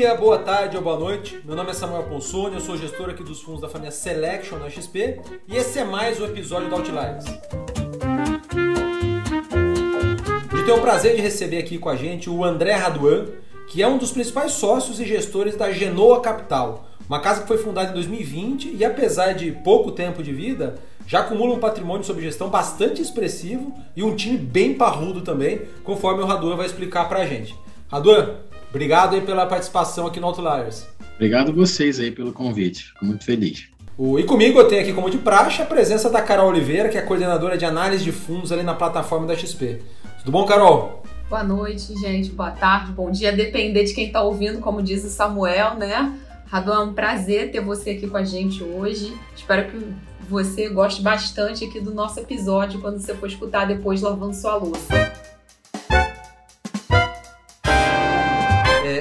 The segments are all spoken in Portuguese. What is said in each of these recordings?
dia, boa tarde ou boa noite. Meu nome é Samuel Ponsoni, eu sou gestor aqui dos fundos da família Selection na XP e esse é mais um episódio do Outliers. Eu tenho o prazer de receber aqui com a gente o André Raduan, que é um dos principais sócios e gestores da Genoa Capital, uma casa que foi fundada em 2020 e apesar de pouco tempo de vida, já acumula um patrimônio sob gestão bastante expressivo e um time bem parrudo também, conforme o Raduan vai explicar pra gente. Raduan, Obrigado aí pela participação aqui no Outliers. Obrigado a vocês aí pelo convite. Fico muito feliz. E comigo eu tenho aqui como de praxe a presença da Carol Oliveira, que é coordenadora de análise de fundos ali na plataforma da XP. Tudo bom, Carol? Boa noite, gente. Boa tarde, bom dia. Depender de quem está ouvindo, como diz o Samuel, né? Radon, é um prazer ter você aqui com a gente hoje. Espero que você goste bastante aqui do nosso episódio quando você for escutar depois lavando sua louça.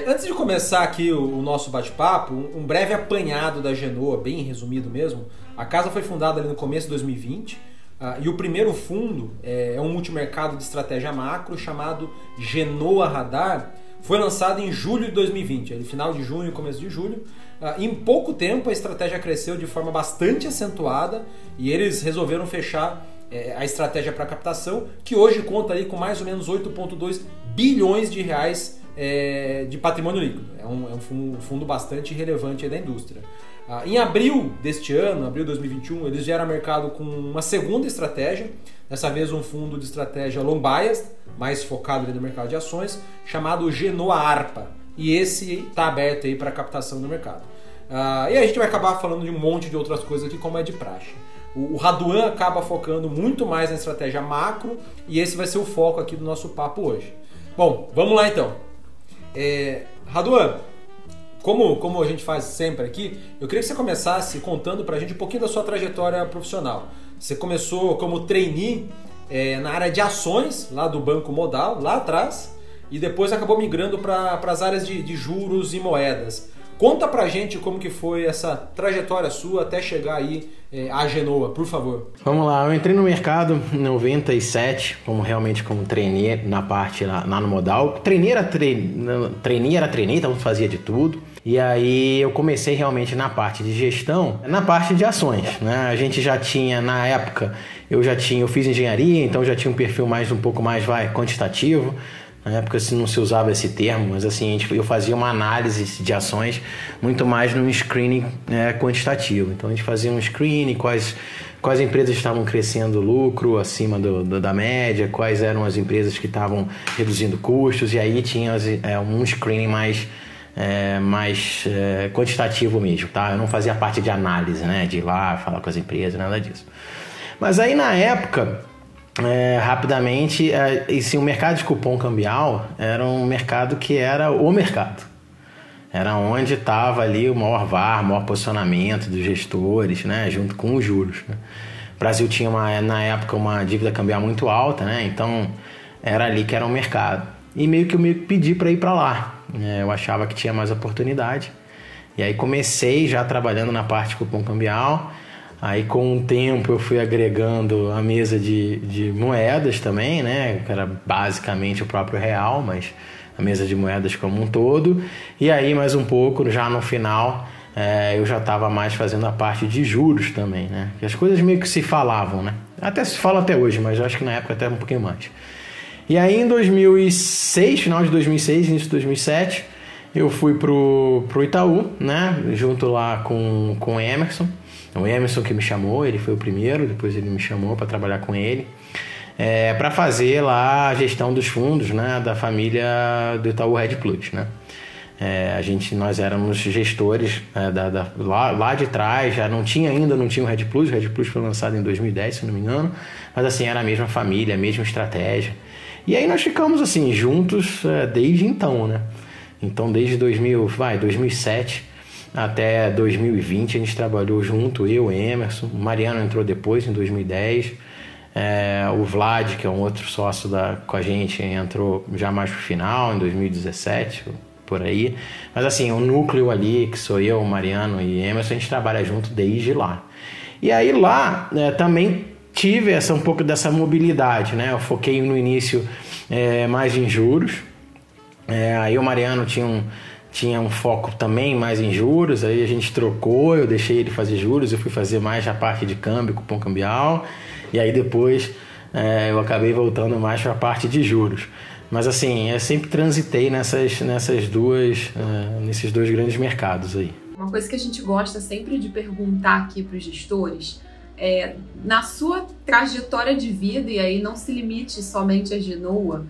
Antes de começar aqui o, o nosso bate-papo, um, um, breve apanhado da Genoa, bem resumido mesmo. A casa foi fundada ali no começo de 2020 uh, ah, e o primeiro fundo é, é um multimercado de estratégia macro chamado Genoa Radar. Foi lançado em julho de 2020, ali final de junho, começo de julho. Uh, em pouco tempo a estratégia cresceu de forma bastante acentuada e eles resolveram fechar é, a estratégia para captação, que hoje conta aí com mais ou menos 8,2 bilhões de reais é, de patrimônio líquido. É um, é um fundo, bastante relevante da indústria. Ah, em abril deste ano, abril de 2021, eles vieram ao mercado com uma segunda estratégia, dessa vez um fundo de estratégia long biased, mais focado no mercado de ações, chamado Genoa Arpa. E esse está aberto aí para captação no mercado. Ah, e a gente vai acabar falando de um monte de outras coisas aqui, como é de praxe. O Raduan acaba focando muito mais na estratégia macro e esse vai ser o foco aqui do nosso papo hoje. Bom, vamos lá então. É, Raduan, como, como a gente faz sempre aqui, eu queria que você começasse contando para a gente um pouquinho da sua trajetória profissional. Você começou como trainee é, na área de ações, lá do Banco Modal, lá atrás, e depois acabou migrando para as áreas de, de juros e moedas. Conta pra gente como que foi essa trajetória sua até chegar aí é, à Genoa, por favor. Vamos lá, eu entrei no mercado em 97, como realmente como trainee na parte lá, lá no modal. Trainee era trainee, era trainee, então fazia de tudo. E aí eu comecei realmente na parte de gestão, na parte de ações, né? A gente já tinha na época, eu já tinha, eu fiz engenharia, então já tinha um perfil mais um pouco mais vai quantitativo. Na época assim, não se usava esse termo, mas assim, eu fazia uma análise de ações muito mais num screening né, quantitativo. Então a gente fazia um screening, quais, quais empresas estavam crescendo lucro acima do, do, da média, quais eram as empresas que estavam reduzindo custos, e aí tinha é, um screening mais, é, mais é, quantitativo mesmo, tá? Eu não fazia parte de análise, né? De ir lá falar com as empresas, nada disso. Mas aí na época é, rapidamente, é, e sim, o mercado de cupom cambial era um mercado que era o mercado. Era onde estava ali o maior VAR, o maior posicionamento dos gestores, né, junto com os juros. Né? O Brasil tinha, uma, na época, uma dívida cambial muito alta, né, então era ali que era o mercado. E meio que eu meio que pedi para ir para lá. É, eu achava que tinha mais oportunidade. E aí comecei já trabalhando na parte de cupom cambial Aí com o tempo eu fui agregando a mesa de, de moedas também, né? Que era basicamente o próprio real, mas a mesa de moedas como um todo. E aí mais um pouco, já no final, é, eu já estava mais fazendo a parte de juros também, né? Que as coisas meio que se falavam, né? Até se fala até hoje, mas eu acho que na época até um pouquinho mais. E aí em 2006, final de 2006, início de 2007, eu fui pro, pro Itaú, né? Junto lá com, com o Emerson. O Emerson que me chamou, ele foi o primeiro, depois ele me chamou para trabalhar com ele. É, para fazer lá a gestão dos fundos né, da família do Itaú Red Plus. Né? É, a gente, nós éramos gestores é, da, da, lá, lá de trás, já não tinha ainda, não tinha o Red Plus, o Red Plus foi lançado em 2010, se não me engano, mas assim, era a mesma família, a mesma estratégia. E aí nós ficamos assim, juntos é, desde então, né? Então desde 2000, vai, 2007, até 2020 a gente trabalhou junto, eu, Emerson, o Mariano entrou depois, em 2010. É, o Vlad, que é um outro sócio da, com a gente, entrou já mais pro final, em 2017, por aí. Mas assim, o núcleo ali, que sou eu, Mariano e Emerson, a gente trabalha junto desde lá. E aí lá é, também tive essa, um pouco dessa mobilidade, né? Eu foquei no início é, mais em juros. É, aí o Mariano tinha um tinha um foco também mais em juros, aí a gente trocou, eu deixei ele fazer juros, eu fui fazer mais a parte de câmbio, cupom cambial, e aí depois é, eu acabei voltando mais para a parte de juros. Mas assim, eu sempre transitei nessas, nessas duas, uh, nesses dois grandes mercados aí. Uma coisa que a gente gosta sempre de perguntar aqui para os gestores é, na sua trajetória de vida, e aí não se limite somente a Genoa,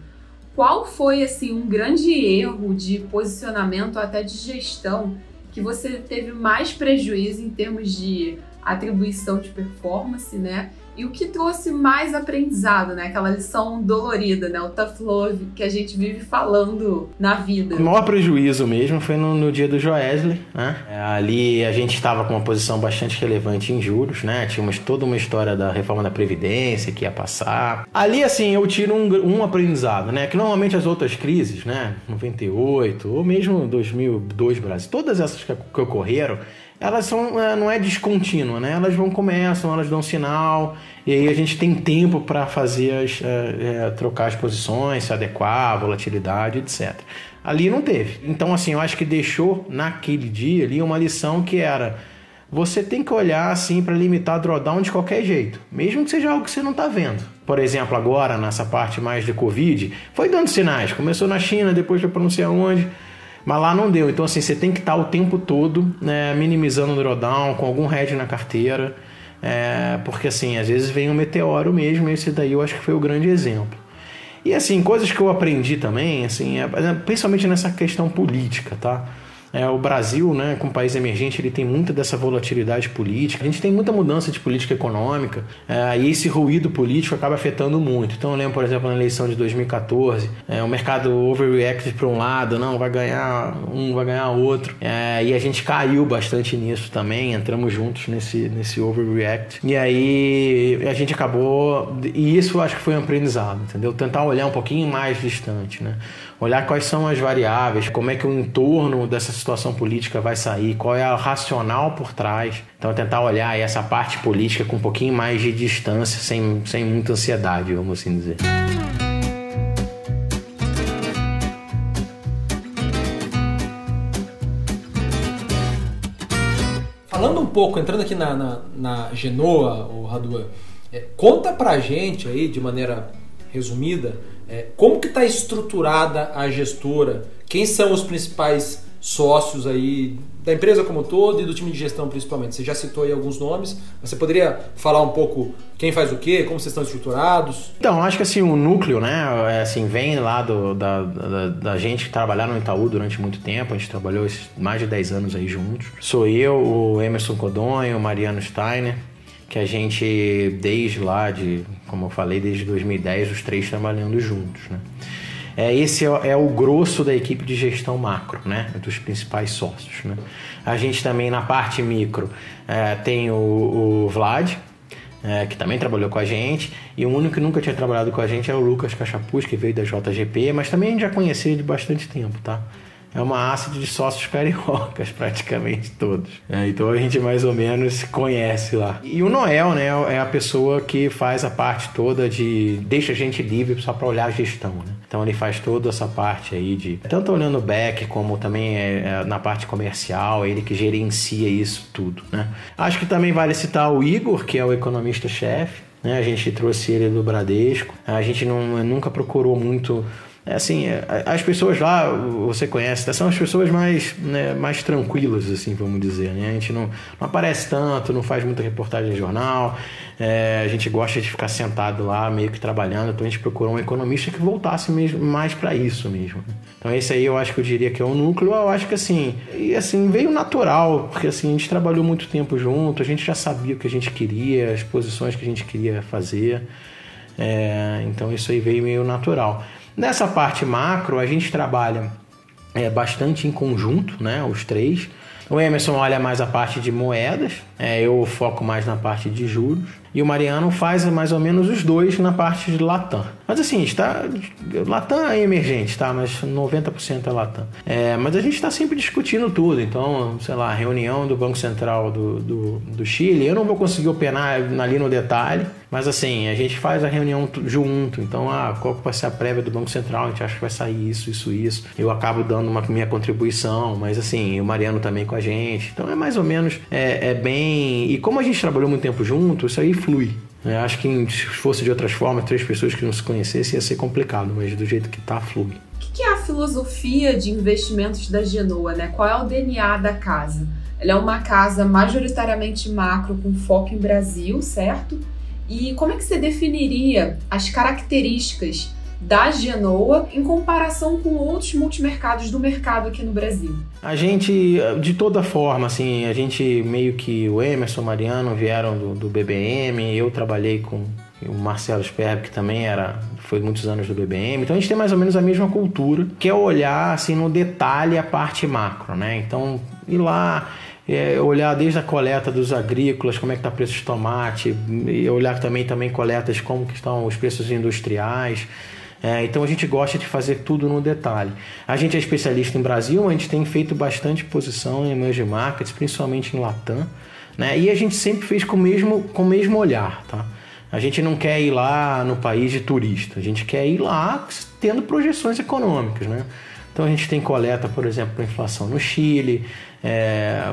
qual foi assim um grande erro de posicionamento até de gestão que você teve mais prejuízo em termos de atribuição de performance, né? E o que trouxe mais aprendizado, né? Aquela lição dolorida, né? O tough love que a gente vive falando na vida. O maior prejuízo mesmo foi no, no dia do Joesley, né? É, ali a gente estava com uma posição bastante relevante em juros, né? Tínhamos toda uma história da reforma da Previdência que ia passar. Ali, assim, eu tiro um, um aprendizado, né? Que normalmente as outras crises, né? 98 ou mesmo 2002 Brasil, todas essas que, que ocorreram, elas são, é, não é descontínua, né? Elas vão começam, elas dão sinal e aí a gente tem tempo para fazer as, é, é, trocar as posições, se adequar, volatilidade, etc. Ali não teve. Então assim, eu acho que deixou naquele dia ali uma lição que era você tem que olhar assim para limitar drawdown de qualquer jeito, mesmo que seja algo que você não está vendo. Por exemplo, agora nessa parte mais de Covid, foi dando sinais. Começou na China, depois foi para não sei aonde mas lá não deu. Então, assim, você tem que estar o tempo todo né, minimizando o drawdown, com algum hedge na carteira. É, porque, assim, às vezes vem um meteoro mesmo, e esse daí eu acho que foi o grande exemplo. E, assim, coisas que eu aprendi também, assim, é, principalmente nessa questão política, tá? É, o Brasil, né, como país emergente, ele tem muita dessa volatilidade política. A gente tem muita mudança de política econômica é, e esse ruído político acaba afetando muito. Então, eu lembro, por exemplo, na eleição de 2014, é, o mercado overreacted para um lado, não, vai ganhar um, vai ganhar outro. É, e a gente caiu bastante nisso também, entramos juntos nesse, nesse overreact. E aí a gente acabou. E isso eu acho que foi um aprendizado, entendeu? Tentar olhar um pouquinho mais distante, né? Olhar quais são as variáveis, como é que o entorno dessa situação política vai sair, qual é o racional por trás. Então, tentar olhar essa parte política com um pouquinho mais de distância, sem, sem muita ansiedade, vamos assim dizer. Falando um pouco, entrando aqui na, na, na Genoa, o Radua, é, conta pra gente aí, de maneira resumida, é, como que está estruturada a gestora? Quem são os principais sócios aí da empresa como todo e do time de gestão principalmente? Você já citou aí alguns nomes, mas você poderia falar um pouco quem faz o quê, como vocês estão estruturados? Então, acho que assim, o núcleo, né, é, assim, vem lá do, da, da, da, gente que trabalhar no Itaú durante muito tempo, a gente trabalhou mais de 10 anos aí juntos. Sou eu, o Emerson Codonho, o Mariano Steiner, que a gente, desde lá, de, como eu falei, desde 2010, os três trabalhando juntos. Né? É, esse é, é, o grosso da equipe de gestão macro, né? dos principais sócios. Né? A gente também, na parte micro, é, tem o, o Vlad, é, que também trabalhou com a gente, e o único que nunca tinha trabalhado com a gente é o Lucas Cachapuz, que veio da JGP, mas também a gente já conhecia de bastante tempo, tá? É uma ácida de sócios cariocas, praticamente todos. É, então a gente mais ou menos conhece lá. E o Noel, né, é a pessoa que faz a parte toda de deixa a gente livre só para olhar a gestão, né? Então ele faz toda essa parte aí de tanto olhando back como também é, é, na parte comercial, ele que gerencia isso tudo, né? Acho que também vale citar o Igor, que é o economista-chefe, né? A gente trouxe ele do Bradesco. A gente não, nunca procurou muito assim, é, as pessoas lá, você conhece, são as pessoas mais, né, mais tranquilas, assim, vamos dizer, né? A gente não, não aparece tanto, não faz muita reportagem em jornal, é, a gente gosta de ficar sentado lá, meio que trabalhando, então a gente procurou um economista que voltasse mesmo, mais para isso mesmo. Então esse aí eu acho que eu diria que é o núcleo, eu acho que assim, e assim, veio natural, porque assim, a gente trabalhou muito tempo junto, a gente já sabia o que a gente queria, as posições que a gente queria fazer, é, então isso aí veio meio natural. Nessa parte macro, a gente trabalha é, bastante em conjunto, né, os três. O Emerson olha mais a parte de moedas, é, eu foco mais na parte de juros. E o Mariano faz mais ou menos os dois na parte de Latam. Mas assim, está. Latam é emergente, tá? Mas 90% é Latam. É, mas a gente está sempre discutindo tudo. Então, sei lá, reunião do Banco Central do, do, do Chile, eu não vou conseguir operar ali no detalhe, mas assim, a gente faz a reunião junto. Então, ah, qual vai ser a prévia do Banco Central? A gente acha que vai sair isso, isso, isso. Eu acabo dando uma minha contribuição, mas assim, o Mariano também com a gente. Então é mais ou menos é, é bem. E como a gente trabalhou muito tempo junto, isso aí flui. Eu acho que se fosse de outras formas, três pessoas que não se conhecessem ia ser complicado, mas do jeito que tá, flui. O que é a filosofia de investimentos da Genoa, né? Qual é o DNA da casa? Ela é uma casa majoritariamente macro com foco em Brasil, certo? E como é que você definiria as características da Genoa em comparação com outros multimercados do mercado aqui no Brasil? A gente, de toda forma, assim, a gente meio que o Emerson, o Mariano vieram do, do BBM, eu trabalhei com o Marcelo Sperb, que também era, foi muitos anos do BBM. Então a gente tem mais ou menos a mesma cultura, que é olhar assim no detalhe a parte macro, né? Então ir lá é, olhar desde a coleta dos agrícolas, como é que está o preço de tomate, e olhar também também coletas como que estão os preços industriais. É, então a gente gosta de fazer tudo no detalhe. A gente é especialista em Brasil, a gente tem feito bastante posição em emerging markets, principalmente em Latam, né? E a gente sempre fez com o mesmo, com o mesmo olhar, tá? A gente não quer ir lá no país de turista, a gente quer ir lá tendo projeções econômicas, né? Então a gente tem coleta, por exemplo, para inflação no Chile, é,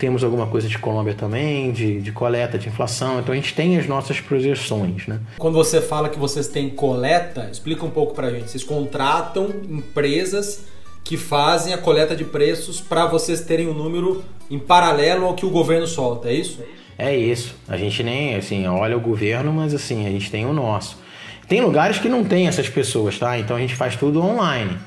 temos alguma coisa de Colômbia também, de, de coleta, de inflação. Então a gente tem as nossas projeções, né? Quando você fala que vocês têm coleta, explica um pouco para a gente. Vocês contratam empresas que fazem a coleta de preços para vocês terem um número em paralelo ao que o governo solta, é isso? É isso. A gente nem, assim, olha o governo, mas assim, a gente tem o nosso. Tem lugares que não tem essas pessoas, tá? Então a gente faz tudo online.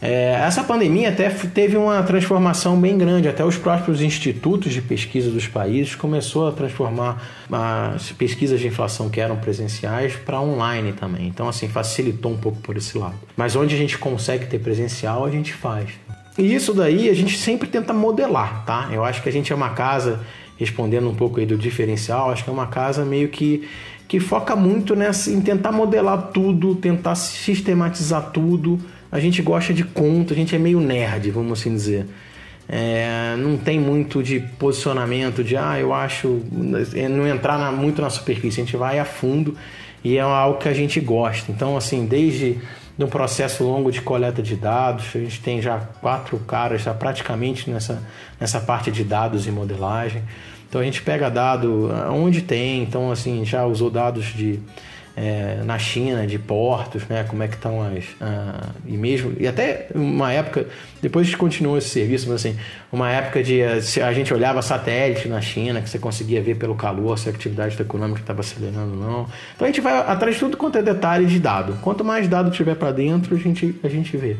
É, essa pandemia até teve uma transformação bem grande, até os próprios institutos de pesquisa dos países começou a transformar as pesquisas de inflação que eram presenciais para online também. Então assim facilitou um pouco por esse lado. Mas onde a gente consegue ter presencial a gente faz. E isso daí a gente sempre tenta modelar, tá? Eu acho que a gente é uma casa respondendo um pouco aí do diferencial, acho que é uma casa meio que que foca muito nessa em tentar modelar tudo, tentar sistematizar tudo a gente gosta de conto, a gente é meio nerd, vamos assim dizer. É, não tem muito de posicionamento de ah, eu acho é, não entrar na, muito na superfície, a gente vai a fundo e é algo que a gente gosta. Então, assim, desde um processo longo de coleta de dados, a gente tem já quatro caras já praticamente nessa, nessa parte de dados e modelagem. Então a gente pega dado onde tem, então assim, já usou dados de é, na China de portos, né? Como é que estão as e mesmo e até uma época depois continuou esse serviço, mas assim uma época de se a gente olhava satélite na China que você conseguia ver pelo calor se a atividade econômica estava acelerando ou não. Então a gente vai atrás de tudo quanto é detalhe de dado. Quanto mais dado tiver para dentro a gente a gente vê.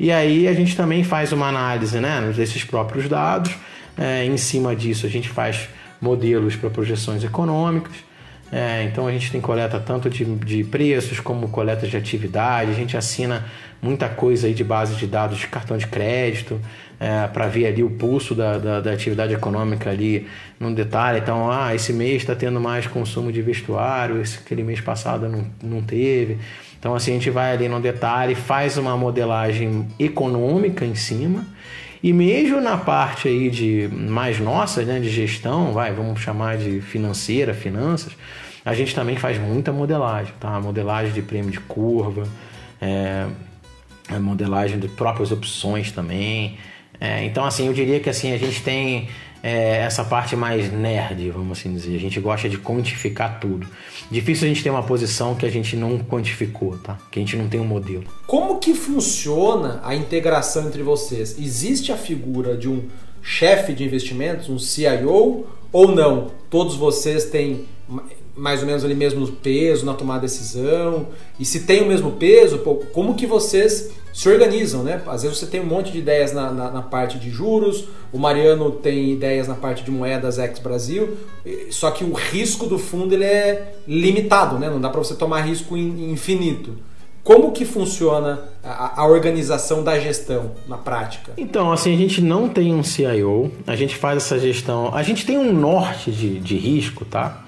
E aí a gente também faz uma análise, né? Desses próprios dados. É, em cima disso a gente faz modelos para projeções econômicas é, então a gente tem coleta tanto de, de preços como coleta de atividade, a gente assina muita coisa aí de base de dados de cartão de crédito é, para ver ali o pulso da, da, da, atividade econômica ali no detalhe. Então, ah, esse mês está tendo mais consumo de vestuário, esse, aquele mês passado não, não teve. Então, assim, a gente vai ali no detalhe, faz uma modelagem econômica em cima e mesmo na parte aí de mais nossa, né, de gestão, vai, vamos chamar de financeira, finanças, a gente também faz muita modelagem, tá? Modelagem de prêmio de curva, é, modelagem de próprias opções também. É, então, assim, eu diria que assim a gente tem é, essa parte mais nerd, vamos assim dizer. A gente gosta de quantificar tudo. Difícil a gente ter uma posição que a gente não quantificou, tá? Que a gente não tem um modelo. Como que funciona a integração entre vocês? Existe a figura de um chefe de investimentos, um CIO, ou não? Todos vocês têm mais ou menos ali mesmo peso na tomada de decisão? E se tem o mesmo peso, como que vocês se organizam, né? Às vezes você tem um monte de ideias na, na, na parte de juros, o Mariano tem ideias na parte de moedas ex-Brasil, só que o risco do fundo ele é limitado, né? Não dá para você tomar risco infinito. Como que funciona a, a, organização da gestão na prática? Então, assim, a gente não tem um CIO, a gente faz essa gestão, a gente tem um norte de, de risco, tá?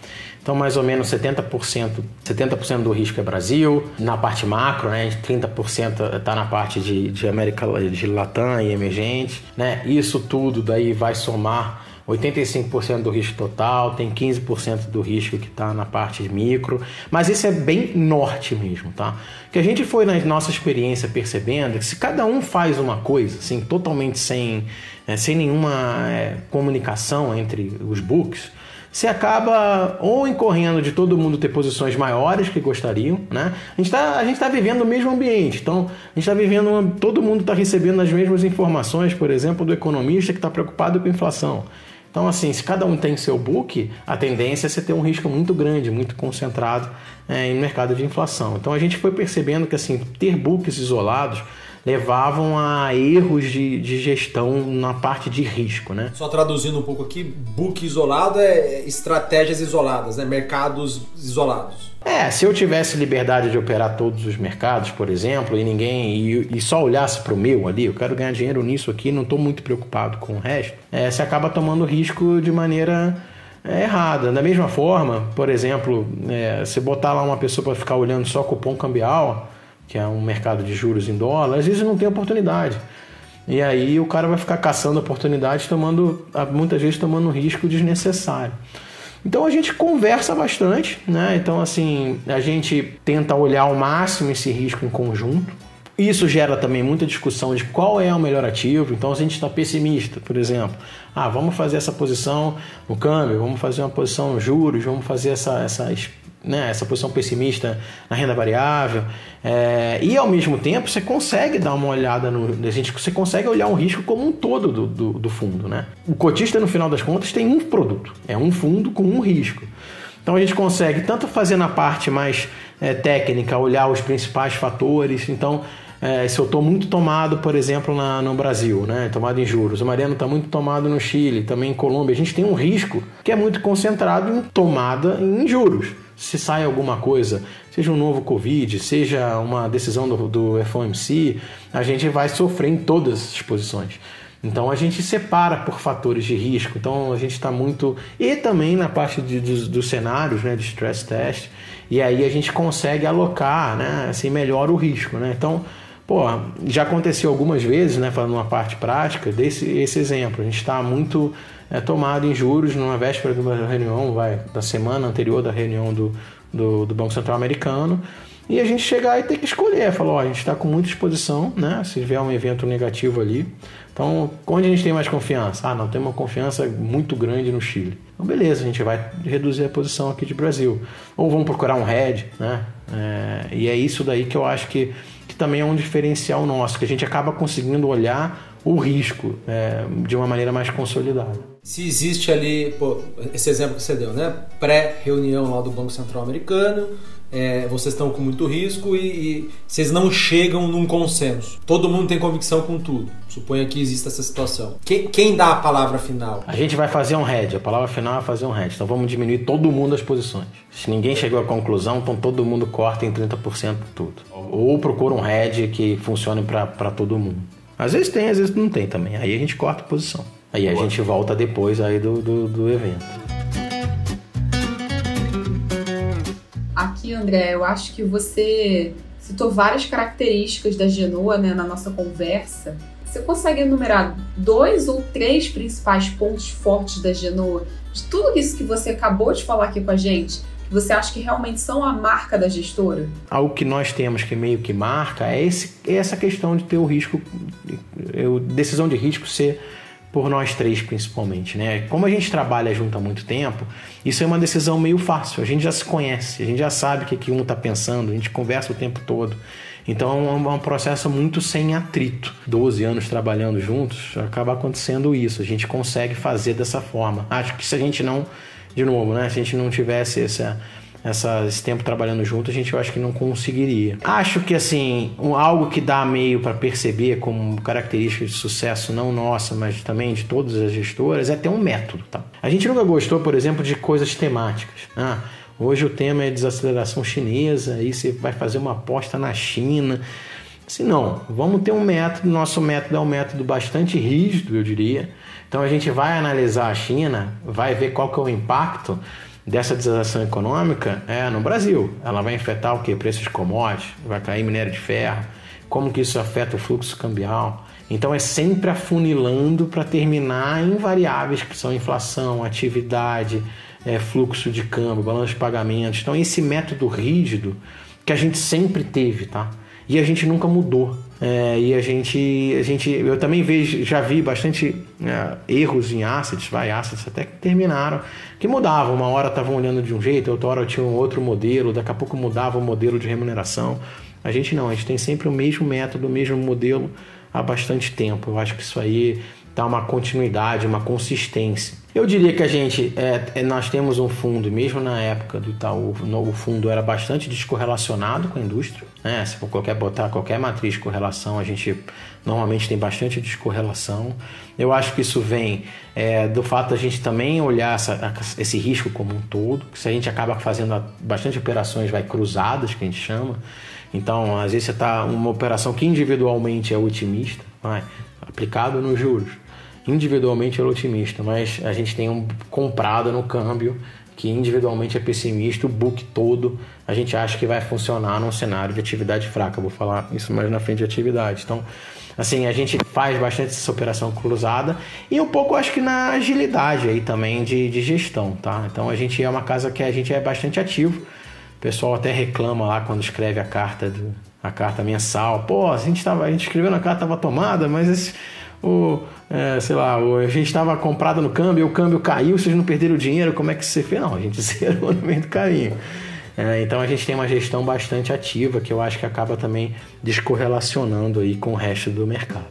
Então, mais ou menos 70%, 70% do risco é Brasil. Na parte macro, né, 30% está na parte de, de América de Latam e emergente. Né? Isso tudo daí vai somar 85% do risco total, tem 15% do risco que está na parte micro, mas isso é bem norte mesmo, tá? Que a gente foi na nossa experiência percebendo que se cada um faz uma coisa, assim, totalmente sem, é, sem nenhuma é, comunicação entre os books, você acaba ou incorrendo de todo mundo ter posições maiores que gostariam, né? A gente está tá vivendo o mesmo ambiente, então a gente está vivendo, todo mundo está recebendo as mesmas informações, por exemplo, do economista que está preocupado com inflação. Então, assim, se cada um tem seu book, a tendência é você ter um risco muito grande, muito concentrado é, em mercado de inflação. Então, a gente foi percebendo que, assim, ter books isolados levavam a erros de, de gestão na parte de risco, né? Só traduzindo um pouco aqui, book isolado é estratégias isoladas, né? Mercados isolados. É, se eu tivesse liberdade de operar todos os mercados, por exemplo, e ninguém e, e só olhasse para o meu ali, eu quero ganhar dinheiro nisso aqui, não estou muito preocupado com o resto, é, você acaba tomando risco de maneira é, errada. Da mesma forma, por exemplo, é, você botar lá uma pessoa para ficar olhando só cupom cambial, que é um mercado de juros em dólar, às vezes não tem oportunidade. E aí o cara vai ficar caçando oportunidades, tomando, muitas vezes tomando risco desnecessário. Então a gente conversa bastante, né? Então assim, a gente tenta olhar ao máximo esse risco em conjunto. Isso gera também muita discussão de qual é o melhor ativo. Então, a gente está pessimista, por exemplo, ah, vamos fazer essa posição no câmbio, vamos fazer uma posição nos juros, vamos fazer essa, essa né, essa posição pessimista na renda variável. É, e ao mesmo tempo você consegue dar uma olhada no. Você consegue olhar um risco como um todo do, do, do, fundo. Né? O cotista, no final das contas, tem um produto, é um fundo com um risco. Então a gente consegue tanto fazer na parte mais é, técnica, olhar os principais fatores. Então, é, se eu estou muito tomado, por exemplo, na, no Brasil, né, tomado em juros, o Mariano está muito tomado no Chile, também em Colômbia, a gente tem um risco que é muito concentrado em tomada em juros se sai alguma coisa, seja um novo Covid, seja uma decisão do, do FOMC, a gente vai sofrer em todas as posições. Então a gente separa por fatores de risco. Então a gente está muito. E também na parte de, dos, dos, cenários né, de stress test. E aí a gente consegue alocar né, assim, melhor o risco. Né? Então, pô, já aconteceu algumas vezes, né, falando uma parte prática, desse esse exemplo. A gente está muito é tomado em juros numa véspera de uma reunião, vai, da semana anterior da reunião do, do, do Banco Central Americano, e a gente chegar e ter que escolher, falar, ó, a gente está com muita exposição, né? Se tiver um evento negativo ali. Então, onde a gente tem mais confiança? Ah, não, tem uma confiança muito grande no Chile. Então, beleza, a gente vai reduzir a posição aqui de Brasil. Ou vamos procurar um head, né? É, e é isso daí que eu acho que, que também é um diferencial nosso, que a gente acaba conseguindo olhar o risco é, de uma maneira mais consolidada. Se existe ali, pô, esse exemplo que você deu, né? Pré-reunião lá do Banco Central Americano, é, vocês estão com muito risco e, e, vocês não chegam num consenso. Todo mundo tem convicção com tudo. Suponha que exista essa situação. Que, quem dá a palavra final? A gente vai fazer um head. A palavra final é fazer um head. Então vamos diminuir todo mundo as posições. Se ninguém chegou à conclusão, então todo mundo corta em 30% tudo. Ou procura um head que funcione para todo mundo. Às vezes tem, às vezes não tem também. Aí a gente corta a posição. Aí a gente volta depois aí do, do, do evento. Aqui, André, eu acho que você citou várias características da Genoa né, na nossa conversa. Você consegue enumerar dois ou três principais pontos fortes da Genoa? De tudo isso que você acabou de falar aqui com a gente, você acha que realmente são a marca da gestora? Algo que nós temos que meio que marca é, esse, é essa questão de ter o risco, decisão de risco ser por nós três principalmente, né? Como a gente trabalha junto há muito tempo, isso é uma decisão meio fácil. A gente já se conhece, a gente já sabe o que, que um está pensando, a gente conversa o tempo todo. Então é um, é processo muito sem atrito. 12 anos trabalhando juntos, acaba acontecendo isso. A gente consegue fazer dessa forma. Acho que se a gente não de novo, né? Se a gente não tivesse essa, essa, esse tempo trabalhando junto, a gente eu acho que não conseguiria. Acho que assim, um, algo que dá meio para perceber como característica de sucesso, não nossa, mas também de todas as gestoras, é ter um método. Tá? A gente nunca gostou, por exemplo, de coisas temáticas. Ah, hoje o tema é desaceleração chinesa, aí você vai fazer uma aposta na China. Assim, não, vamos ter um método, nosso método é um método bastante rígido, eu diria então a gente vai analisar a China, vai ver qual que é o impacto dessa desaceleração econômica é no Brasil. Ela vai afetar o que? Preços de commodities, vai cair minério de ferro, como que isso afeta o fluxo cambial. Então é sempre afunilando para terminar em variáveis que são inflação, atividade, é, fluxo de câmbio, balanço de pagamentos. Então esse método rígido que a gente sempre teve, tá? E a gente nunca mudou. É, e a gente, a gente, eu também vejo, já vi bastante é, erros em assets, vai, assets até que terminaram, que mudavam. Uma hora estavam olhando de um jeito, outra hora tinha um outro modelo, daqui a pouco mudava o modelo de remuneração. A gente não, a gente tem sempre o mesmo método, o mesmo modelo há bastante tempo. Eu acho que isso aí dá uma continuidade, uma consistência. Eu diria que a gente, é, é, nós temos um fundo, mesmo na época do Itaú, o fundo era bastante descorrelacionado com a indústria. Né? Se for qualquer, botar qualquer matriz de correlação, a gente normalmente tem bastante descorrelação. Eu acho que isso vem é, do fato da gente também olhar essa, esse risco como um todo, que se a gente acaba fazendo bastante operações vai cruzadas, que a gente chama. Então, às vezes você está uma operação que individualmente é otimista, vai, aplicado nos juros individualmente ele é otimista, mas a gente tem um comprado no câmbio que individualmente é pessimista, o book todo a gente acha que vai funcionar num cenário de atividade fraca. Vou falar isso mais na frente de atividade. Então, assim, a gente faz bastante essa operação cruzada e um pouco acho que na agilidade aí também de, de gestão, tá? Então a gente é uma casa que a gente é bastante ativo. O pessoal até reclama lá quando escreve a carta do, a carta mensal. Pô, a gente, tava, a gente escreveu na carta, estava tomada, mas esse, o, é, sei lá, a gente estava comprado no câmbio, o câmbio caiu, vocês não perderam o dinheiro, como é que você fez? Não, a gente zerou no meio do caminho. É, então a gente tem uma gestão bastante ativa que eu acho que acaba também descorrelacionando aí com o resto do mercado.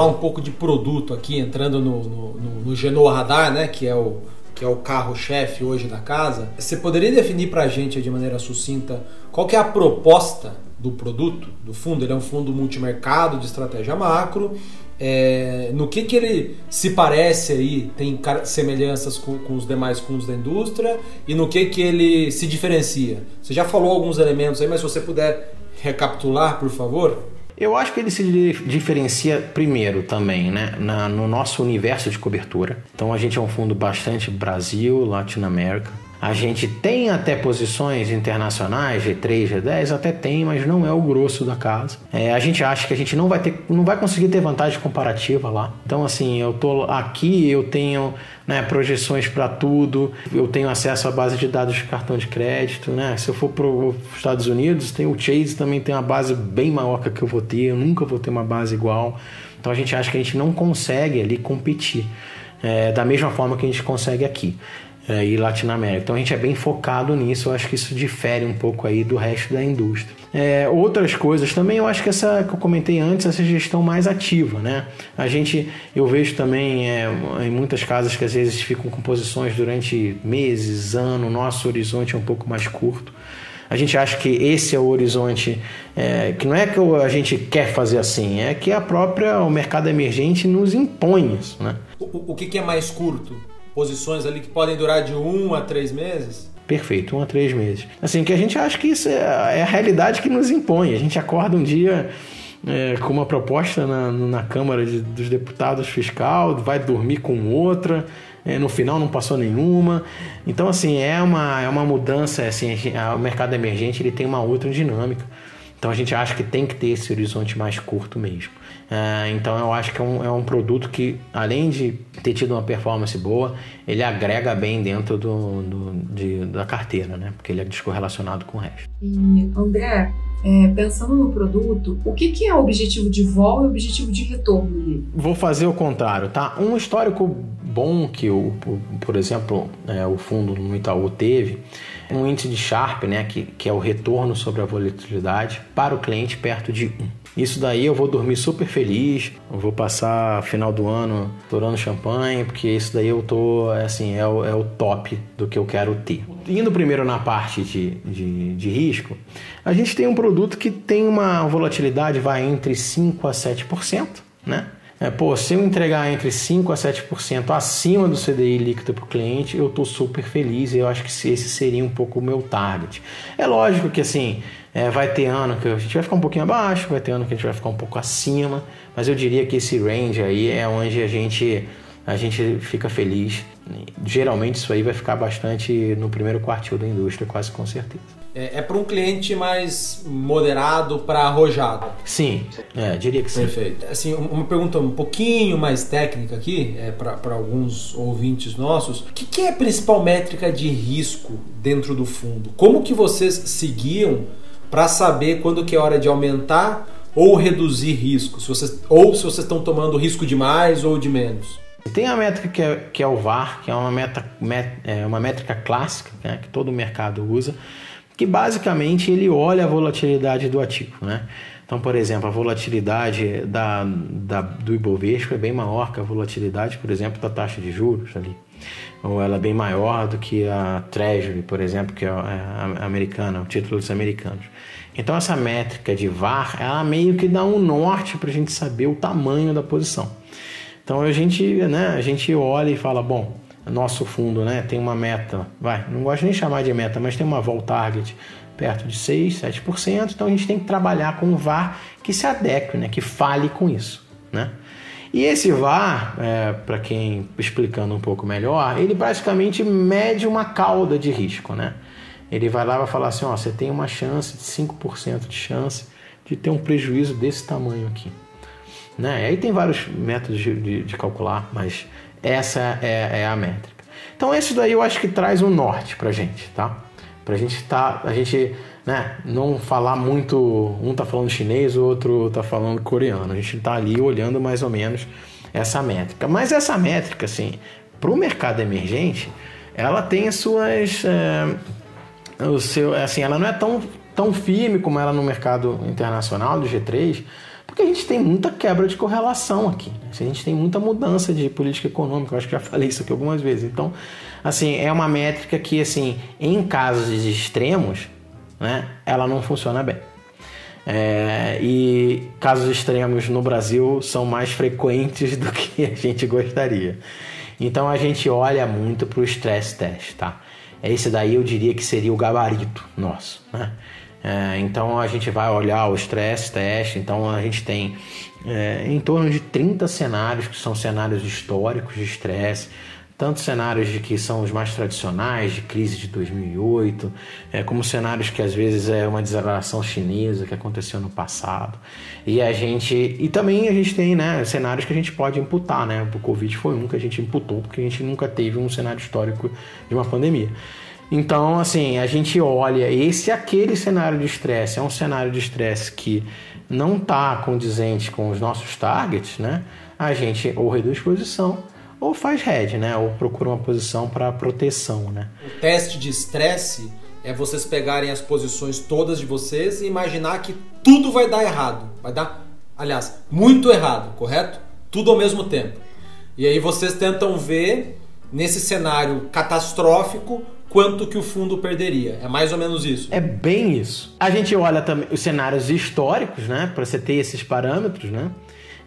Falar um pouco de produto aqui, entrando no, no, no, no Genoa Radar, né, que é o, que é o carro-chefe hoje da casa. Você poderia definir para a gente de maneira sucinta qual que é a proposta do produto, do fundo? Ele é um fundo multimercado de estratégia macro. É, no que, que ele se parece aí, tem semelhanças com, com, os demais fundos da indústria e no que, que ele se diferencia? Você já falou alguns elementos aí, mas se você puder recapitular, por favor. Eu acho que ele se diferencia primeiro também, né, na, no nosso universo de cobertura. Então a gente é um fundo bastante Brasil, Latinoamérica. A gente tem até posições internacionais, G3, G10, até tem, mas não é o grosso da casa. É, a gente acha que a gente não vai ter, não vai conseguir ter vantagem comparativa lá. Então, assim, eu tô aqui, eu tenho né, projeções para tudo, eu tenho acesso à base de dados de cartão de crédito, né? Se eu for para os Estados Unidos, tem o Chase também tem uma base bem maior que eu vou ter, eu nunca vou ter uma base igual. Então a gente acha que a gente não consegue ali competir é, da mesma forma que a gente consegue aqui é, e Latinoamérica. Então a gente é bem focado nisso, eu acho que isso difere um pouco aí do resto da indústria. É, outras coisas também, eu acho que essa que eu comentei antes, essa gestão mais ativa, né? A gente, eu vejo também é, em muitas casas que às vezes ficam com posições durante meses, ano, nosso horizonte é um pouco mais curto. A gente acha que esse é o horizonte, é, que não é que a gente quer fazer assim, é que a própria o mercado emergente nos impõe isso, né? O, o que, que é mais curto? Posições ali que podem durar de um a três meses? Perfeito, um a três meses. Assim, que a gente acha que isso é, é a realidade que nos impõe. A gente acorda um dia é, com uma proposta na, na Câmara de, dos Deputados fiscal, vai dormir com outra, é, no final não passou nenhuma. Então, assim, é uma, é uma mudança. Assim, o mercado emergente ele tem uma outra dinâmica. Então, a gente acha que tem que ter esse horizonte mais curto mesmo. É, então eu acho que é um, é um produto que, além de ter tido uma performance boa, ele agrega bem dentro do, do de, da carteira, né? Porque ele é descorrelacionado com o resto. E André, é, pensando no produto, o que, que é o objetivo de vol e o objetivo de retorno dele? Vou fazer o contrário, tá? Um histórico bom que, o, por exemplo, é, o fundo no Itaú teve, um índice de Sharp, né, que, que é o retorno sobre a volatilidade, para o cliente perto de 1. Isso daí eu vou dormir super feliz, vou passar final do ano estourando champanhe, porque isso daí eu tô, é assim, é o, é o top do que eu quero ter. Indo primeiro na parte de, de, de risco, a gente tem um produto que tem uma volatilidade vai entre 5% a 7%, né? É, pô, se eu entregar entre 5% a 7% acima do CDI líquido para o cliente, eu estou super feliz e eu acho que esse seria um pouco o meu target. É lógico que assim, é, vai ter ano que a gente vai ficar um pouquinho abaixo, vai ter ano que a gente vai ficar um pouco acima, mas eu diria que esse range aí é onde a gente, a gente fica feliz. Geralmente isso aí vai ficar bastante no primeiro quartil da indústria, quase com certeza. É, é para um cliente mais moderado para arrojado. Sim, é, diria que sim. Perfeito. Assim, uma pergunta um pouquinho mais técnica aqui, é, para alguns ouvintes nossos. O que, que, é a principal métrica de risco dentro do fundo? Como que vocês seguiam para saber quando que é hora de aumentar ou reduzir risco? Se vocês, ou se vocês estão tomando risco de mais ou de menos? Tem a métrica que é, que é o VAR, que é uma, meta, met, é uma métrica clássica né, que todo mercado usa que basicamente ele olha a volatilidade do ativo, né? Então, por exemplo, a volatilidade da, da, do Ibovespa é bem maior que a volatilidade, por exemplo, da taxa de juros ali. Ou ela é bem maior do que a Treasury, por exemplo, que é a americana, o título dos americanos. Então, essa métrica de VAR, ela meio que dá um norte para a gente saber o tamanho da posição. Então, a gente, né, a gente olha e fala, bom, nosso fundo né, tem uma meta, vai, não gosto nem de chamar de meta, mas tem uma vol target perto de 6, 7%, então a gente tem que trabalhar com um VAR que se adeque, né, que fale com isso. Né? E esse VAR, é, para quem explicando um pouco melhor, ele basicamente mede uma cauda de risco. Né? Ele vai lá e vai falar assim: ó, você tem uma chance de 5% de chance de ter um prejuízo desse tamanho aqui. Né? Aí tem vários métodos de, de, de calcular, mas essa é, é a métrica. Então esse daí eu acho que traz um norte pra gente, tá? Pra gente tá, a gente, né, não falar muito, um tá falando chinês, o outro tá falando coreano. A gente tá ali olhando mais ou menos essa métrica. Mas essa métrica, assim, pro mercado emergente, ela tem as suas é, o seu, assim, ela não é tão, tão firme como ela no mercado internacional do G3, porque a gente tem muita quebra de correlação aqui. Né? A gente tem muita mudança de política econômica. Eu acho que já falei isso aqui algumas vezes. Então, assim, é uma métrica que, assim, em casos extremos, né, ela não funciona bem. É, e casos extremos no Brasil são mais frequentes do que a gente gostaria. Então a gente olha muito para o stress test, tá? Esse daí eu diria que seria o gabarito nosso, né? É, então a gente vai olhar o stress test, então a gente tem é, em torno de 30 cenários que são cenários históricos de estresse, tanto cenários de que são os mais tradicionais, de crise de 2008, é, como cenários que às vezes é uma desaceleração chinesa que aconteceu no passado. E a gente e também a gente tem, né, cenários que a gente pode imputar, né? O Covid foi um que a gente imputou porque a gente nunca teve um cenário histórico de uma pandemia. Então, assim, a gente olha esse aquele cenário de estresse, é um cenário de estresse que não está condizente com os nossos targets, né? A gente ou reduz posição ou faz hedge, né? Ou procura uma posição para proteção, né? O teste de estresse é vocês pegarem as posições todas de vocês e imaginar que tudo vai dar errado. Vai dar, aliás, muito errado, correto? Tudo ao mesmo tempo. E aí vocês tentam ver nesse cenário catastrófico quanto que o fundo perderia. É mais ou menos isso. É bem isso. A gente olha também os cenários históricos, né, para você ter esses parâmetros, né?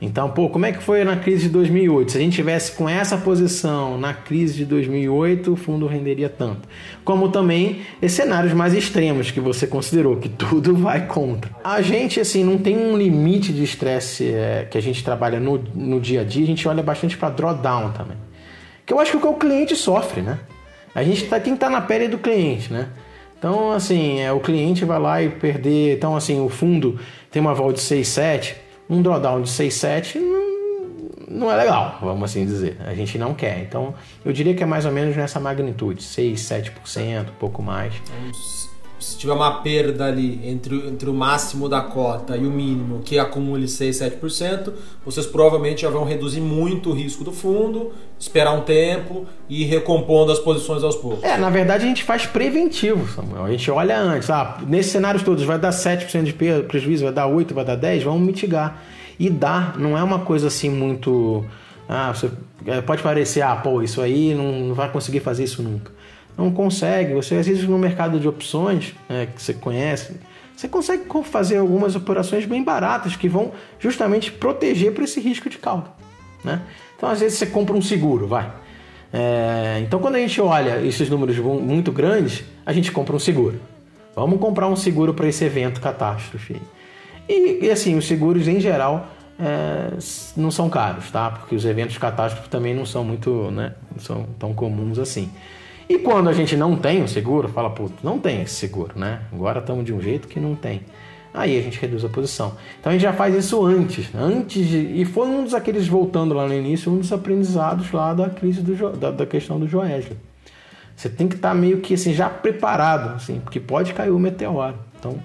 Então, pô, como é que foi na crise de 2008? Se a gente tivesse com essa posição na crise de 2008, o fundo renderia tanto. Como também esses cenários mais extremos que você considerou, que tudo vai contra. A gente, assim, não tem um limite de estresse é, que a gente trabalha no, no dia a dia, a gente olha bastante para drawdown também. Que eu acho que é o que o cliente sofre, né? A gente tá, tem que estar tá na pele do cliente, né? Então, assim, é, o cliente vai lá e perder. Então, assim, o fundo tem uma vol de 6,7, um drawdown de 6,7 não, não é legal, vamos assim dizer. A gente não quer. Então, eu diria que é mais ou menos nessa magnitude, 6, 7%, um pouco mais. Se tiver uma perda ali entre, entre o máximo da cota e o mínimo que acumule 6, 7%, vocês provavelmente já vão reduzir muito o risco do fundo, esperar um tempo e ir recompondo as posições aos poucos. É, na verdade a gente faz preventivo, Samuel. A gente olha antes, ah, nesses cenários todos vai dar 7% de prejuízo, vai dar 8, vai dar 10, vamos mitigar. E dar não é uma coisa assim muito ah, você é, pode parecer, ah, pô, isso aí não vai conseguir fazer isso nunca não consegue. Você às vezes no mercado de opções, é, que você conhece, você consegue fazer algumas operações bem baratas que vão justamente proteger para esse risco de cauda. Né? Então, às vezes, você compra um seguro, vai. É, então, quando a gente olha esses números muito grandes, a gente compra um seguro. Vamos comprar um seguro para esse evento catástrofe. E, e, assim, os seguros em geral é, não são caros, tá? Porque os eventos catástrofes também não são muito, né? Não são tão comuns assim. E quando a gente não tem o seguro, fala, pô, não tem esse seguro, né? Agora estamos de um jeito que não tem. Aí a gente reduz a posição. Então a gente já faz isso antes, antes de, e foi um dos aqueles voltando lá no início, um dos aprendizados lá da crise do, da, da questão do Joesley. Você tem que estar tá meio que assim já preparado, assim, porque pode cair o meteoro. Então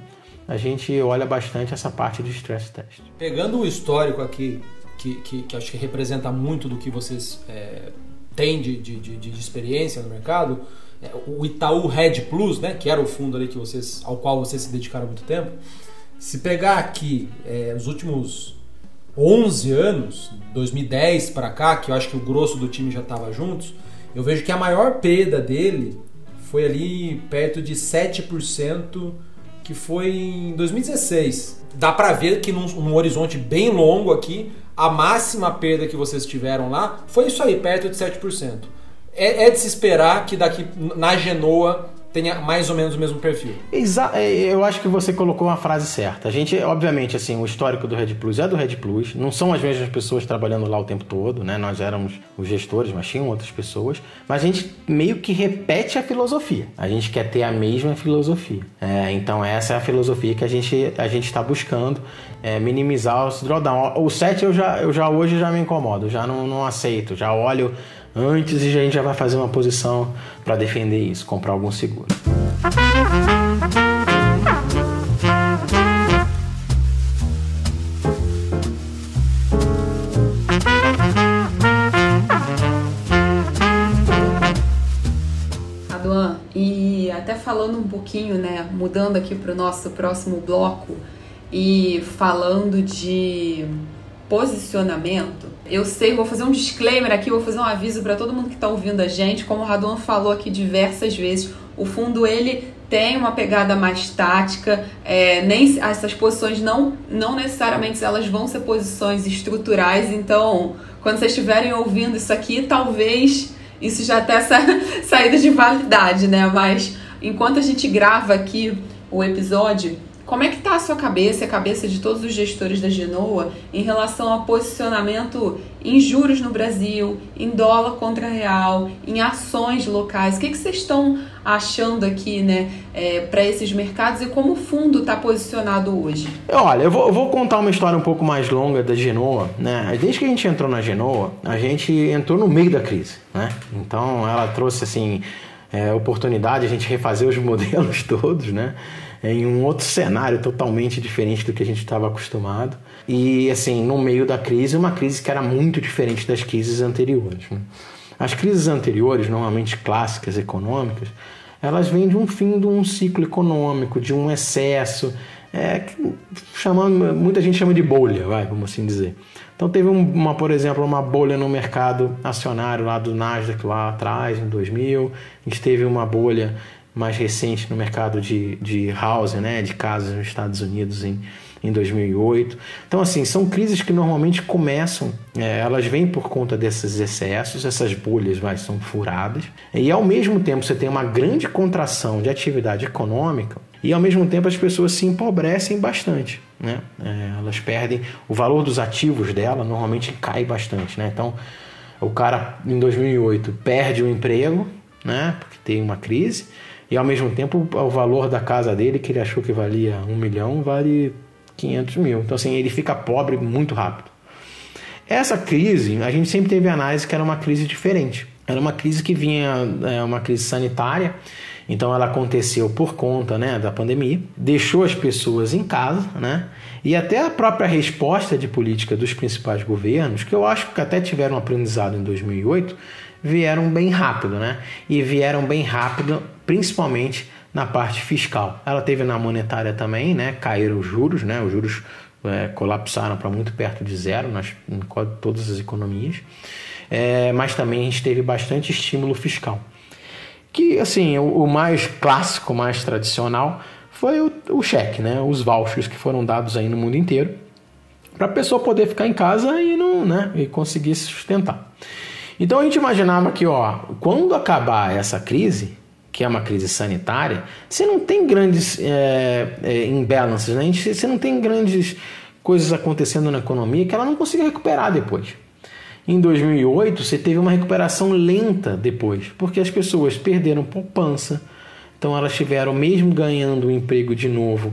a gente olha bastante essa parte de stress test. Pegando o histórico aqui, que, que, que acho que representa muito do que vocês é, têm de, de, de, de, experiência no mercado, é, o Itaú Red Plus, né, que era o fundo ali que vocês, ao qual vocês se dedicaram muito tempo, se pegar aqui é, os últimos 11 anos, 2010 para cá, que eu acho que o grosso do time já estava juntos, eu vejo que a maior perda dele foi ali perto de 7% que foi em 2016. Dá para ver que num, num, horizonte bem longo aqui, a máxima perda que vocês tiveram lá foi isso aí, perto de 7%. É, é de se esperar que daqui na Genoa tenha mais ou menos o mesmo perfil. Exa é, eu acho que você colocou uma frase certa. A gente, obviamente, assim, o histórico do Red Plus é do Red Plus. Não são as mesmas pessoas trabalhando lá o tempo todo, né? Nós éramos os gestores, mas tinham outras pessoas. Mas a gente meio que repete a filosofia. A gente quer ter a mesma filosofia. É, então essa é a filosofia que a gente a gente está buscando é, minimizar os drawdown. O 7 eu já, eu já hoje já me incomodo, já não, não aceito, já olho antes e a gente já vai fazer uma posição para defender isso, comprar algum seguro. Aduan, e até falando um pouquinho, né, mudando aqui para o nosso próximo bloco e falando de posicionamento, eu sei, vou fazer um disclaimer aqui, vou fazer um aviso para todo mundo que está ouvindo a gente. Como o Raduan falou aqui diversas vezes, o fundo ele tem uma pegada mais tática, é, nem essas posições não, não necessariamente elas vão ser posições estruturais, então quando vocês estiverem ouvindo isso aqui, talvez isso já tenha essa saída de validade, né? Mas enquanto a gente grava aqui o episódio, como é que está a sua cabeça, a cabeça de todos os gestores da Genoa em relação ao posicionamento em juros no Brasil, em dólar contra real, em ações locais? O que, que vocês estão achando aqui, né, é, para esses mercados e como o fundo está posicionado hoje? Olha, eu vou, eu vou, contar uma história um pouco mais longa da Genoa, né? Desde que a gente entrou na Genoa, a gente entrou no meio da crise, né? Então ela trouxe assim é, oportunidade a gente refazer os modelos todos, né? Em um outro cenário totalmente diferente do que a gente estava acostumado. E, assim, no meio da crise, uma crise que era muito diferente das crises anteriores. Né? As crises anteriores, normalmente clássicas econômicas, elas vêm de um fim de um ciclo econômico, de um excesso, é, muita gente chama de bolha, vai, vamos assim dizer. Então teve uma, por exemplo, uma bolha no mercado acionário lá do Nasdaq lá atrás, em 2000. A gente teve uma bolha mais recente no mercado de, de housing, né, de casas nos Estados Unidos em, em 2008. Então, assim, são crises que normalmente começam, é, elas vêm por conta desses excessos, essas bolhas vai, são furadas, e ao mesmo tempo você tem uma grande contração de atividade econômica, e ao mesmo tempo as pessoas se empobrecem bastante. Né? É, elas perdem o valor dos ativos dela, normalmente cai bastante. Né? Então, o cara em 2008 perde o emprego, né? porque tem uma crise, e ao mesmo tempo o valor da casa dele, que ele achou que valia um milhão, vale 500 mil. Então assim, ele fica pobre muito rápido. Essa crise, a gente sempre teve análise que era uma crise diferente. Era uma crise que vinha, é, uma crise sanitária, então ela aconteceu por conta né, da pandemia, deixou as pessoas em casa, né? E até a própria resposta de política dos principais governos, que eu acho que até tiveram aprendizado em 2008, vieram bem rápido, né? E vieram bem rápido, principalmente na parte fiscal. Ela teve na monetária também, né? Caíram os juros, né? Os juros é, colapsaram para muito perto de zero nas, em todas as economias. É, mas também a gente teve bastante estímulo fiscal. Que, assim, o, o mais clássico, mais tradicional foi o, o cheque, né? Os vouchers que foram dados aí no mundo inteiro para a pessoa poder ficar em casa e não, né? E conseguir se sustentar. Então a gente imaginava que, ó, quando acabar essa crise, que é uma crise sanitária, você não tem grandes é, é, imbalances, né? Você não tem grandes coisas acontecendo na economia que ela não consiga recuperar depois. Em 2008, você teve uma recuperação lenta depois, porque as pessoas perderam poupança, então elas tiveram, mesmo ganhando o emprego de novo,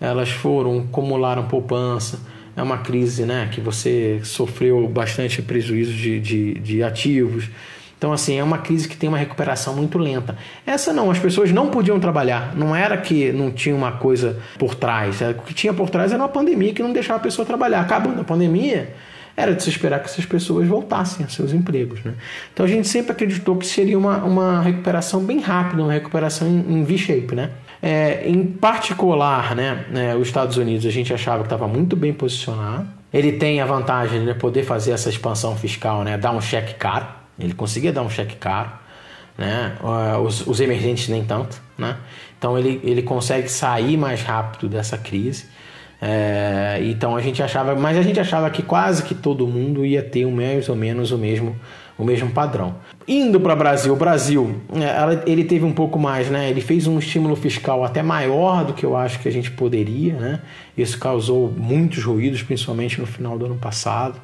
elas foram, acumularam poupança. É uma crise né, que você sofreu bastante prejuízo de, de, de ativos. Então, assim, é uma crise que tem uma recuperação muito lenta. Essa não, as pessoas não podiam trabalhar. Não era que não tinha uma coisa por trás. O que tinha por trás era uma pandemia que não deixava a pessoa trabalhar. Acabando a pandemia, era de se esperar que essas pessoas voltassem a seus empregos. Né? Então, a gente sempre acreditou que seria uma, uma recuperação bem rápida, uma recuperação em, em V-shape. Né? É, em particular, né, né, os Estados Unidos a gente achava que estava muito bem posicionado. Ele tem a vantagem de poder fazer essa expansão fiscal, né, dar um cheque caro ele conseguia dar um cheque caro, né? Os, os emergentes nem tanto, né? Então ele, ele consegue sair mais rápido dessa crise. É, então a gente achava, mas a gente achava que quase que todo mundo ia ter mais ou menos o mesmo o mesmo padrão. Indo para o Brasil, o Brasil, é, ele teve um pouco mais, né? Ele fez um estímulo fiscal até maior do que eu acho que a gente poderia, né? Isso causou muitos ruídos, principalmente no final do ano passado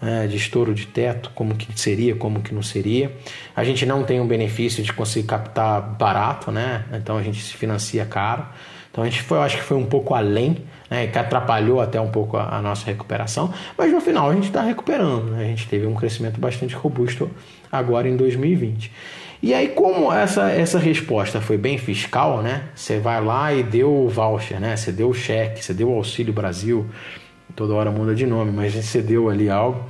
é, de estouro de teto, como que seria, como que não seria. A gente não tem um benefício de conseguir captar barato, né? Então a gente se financia caro. Então a gente foi, eu acho que foi um pouco além, né? que atrapalhou até um pouco a, a nossa recuperação, mas no final a gente está recuperando. Né? A gente teve um crescimento bastante robusto agora em 2020. E aí, como essa, essa resposta foi bem fiscal, né? Você vai lá e deu o voucher, né? Você deu o cheque, você deu o Auxílio Brasil, toda hora muda de nome, mas gente cedeu ali algo,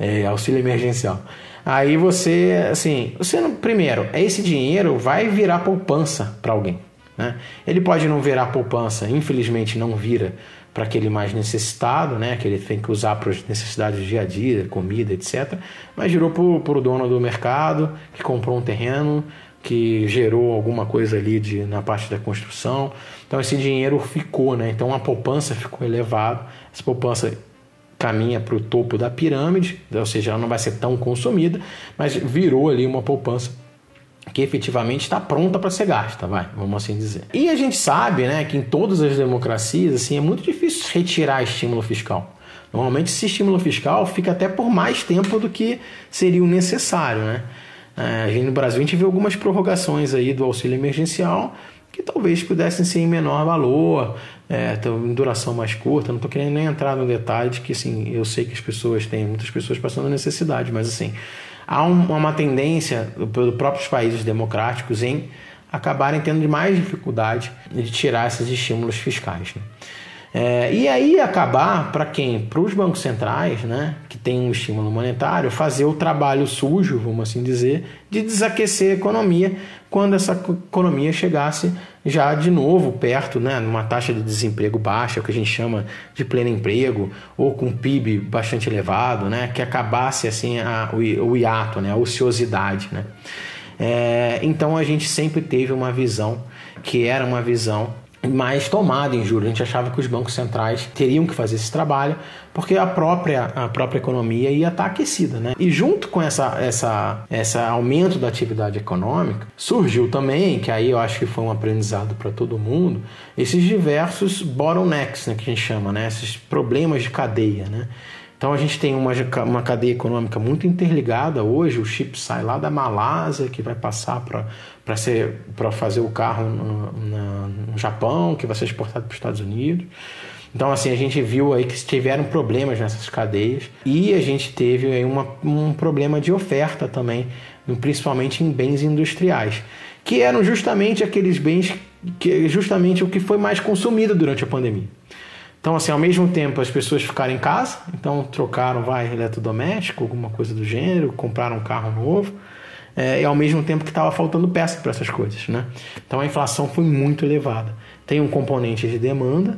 é, auxílio emergencial. Aí você, assim, você não, primeiro, esse dinheiro vai virar poupança para alguém. Né? Ele pode não virar poupança, infelizmente não vira para aquele mais necessitado, né? que ele tem que usar para as necessidades do dia a dia, comida, etc. Mas girou para o dono do mercado que comprou um terreno, que gerou alguma coisa ali de, na parte da construção. Então esse dinheiro ficou, né? Então a poupança ficou elevada. Essa poupança caminha para o topo da pirâmide, ou seja, ela não vai ser tão consumida, mas virou ali uma poupança que efetivamente está pronta para ser gasta, vai, vamos assim dizer. E a gente sabe, né, que em todas as democracias, assim, é muito difícil retirar estímulo fiscal. Normalmente esse estímulo fiscal fica até por mais tempo do que seria o necessário, né? É, gente, no Brasil a gente vê algumas prorrogações aí do auxílio emergencial que talvez pudessem ser em menor valor, é, em duração mais curta. Não estou querendo nem entrar no detalhe de que assim, eu sei que as pessoas têm muitas pessoas passando necessidade, mas assim há um, uma tendência pelos próprios países democráticos em acabarem tendo mais dificuldade de tirar esses estímulos fiscais. Né? É, e aí acabar para quem? Para os bancos centrais, né, que tem um estímulo monetário, fazer o trabalho sujo, vamos assim dizer, de desaquecer a economia quando essa economia chegasse já de novo perto, né, numa taxa de desemprego baixa, o que a gente chama de pleno emprego, ou com PIB bastante elevado, né, que acabasse assim a, o, o hiato, né, a ociosidade, né. É, então a gente sempre teve uma visão que era uma visão mais tomada em juros. A gente achava que os bancos centrais teriam que fazer esse trabalho porque a própria, a própria economia ia estar aquecida. Né? E junto com essa, essa, essa aumento da atividade econômica, surgiu também, que aí eu acho que foi um aprendizado para todo mundo, esses diversos bottlenecks, né, que a gente chama, né? esses problemas de cadeia. Né? Então a gente tem uma, uma cadeia econômica muito interligada hoje. O chip sai lá da Malásia, que vai passar para fazer o carro no, no, Japão, que vai ser exportado para os Estados Unidos. Então assim a gente viu aí que tiveram problemas nessas cadeias e a gente teve aí uma, um problema de oferta também, principalmente em bens industriais, que eram justamente aqueles bens que justamente o que foi mais consumido durante a pandemia. Então, assim, ao mesmo tempo as pessoas ficaram em casa, então trocaram, vai, eletrodoméstico, alguma coisa do gênero, compraram um carro novo, é, e ao mesmo tempo que estava faltando peça para essas coisas, né? Então a inflação foi muito elevada. Tem um componente de demanda,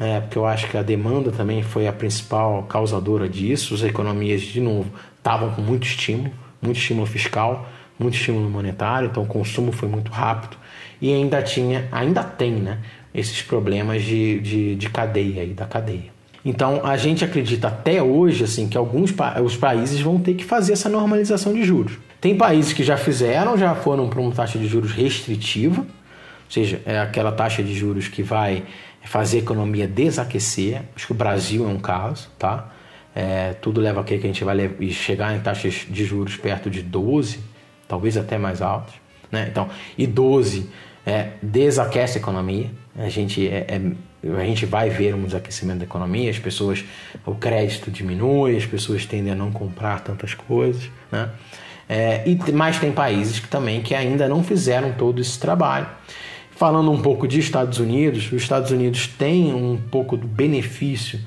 é, porque eu acho que a demanda também foi a principal causadora disso. As economias, de novo, estavam com muito estímulo, muito estímulo fiscal, muito estímulo monetário, então o consumo foi muito rápido e ainda tinha, ainda tem, né? Esses problemas de, de, de cadeia e da cadeia. Então a gente acredita até hoje assim que alguns pa os países vão ter que fazer essa normalização de juros. Tem países que já fizeram, já foram para uma taxa de juros restritiva, ou seja, é aquela taxa de juros que vai fazer a economia desaquecer. Acho que o Brasil é um caso, tá? É, tudo leva a que a gente vai chegar em taxas de juros perto de 12, talvez até mais altas. Né? Então, e 12 é, desaquece a economia. A gente, é, é, a gente vai ver um desaquecimento da economia, as pessoas, o crédito diminui, as pessoas tendem a não comprar tantas coisas. Né? É, e, mas tem países que também que ainda não fizeram todo esse trabalho. Falando um pouco de Estados Unidos, os Estados Unidos têm um pouco do benefício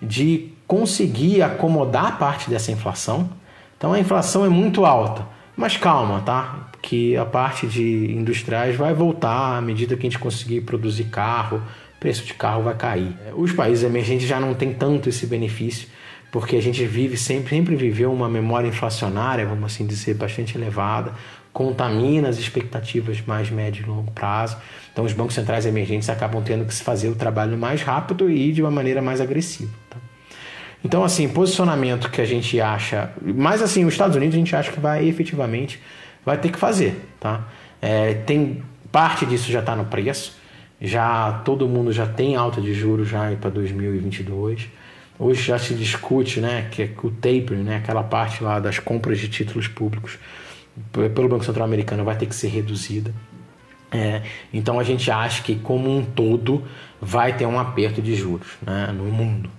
de conseguir acomodar parte dessa inflação. Então a inflação é muito alta, mas calma, tá? Que a parte de industriais vai voltar à medida que a gente conseguir produzir carro, o preço de carro vai cair. Os países emergentes já não têm tanto esse benefício, porque a gente vive sempre, sempre viveu uma memória inflacionária, vamos assim dizer, bastante elevada contamina as expectativas mais médio e longo prazo. Então, os bancos centrais emergentes acabam tendo que se fazer o trabalho mais rápido e de uma maneira mais agressiva. Tá? Então, assim, posicionamento que a gente acha, mas assim, os Estados Unidos a gente acha que vai efetivamente vai ter que fazer, tá? É, tem parte disso já está no preço, já todo mundo já tem alta de juros já para 2022. Hoje já se discute, né, que, é o tapering, né, aquela parte lá das compras de títulos públicos pelo Banco Central Americano vai ter que ser reduzida. É, então a gente acha que como um todo vai ter um aperto de juros né, no mundo.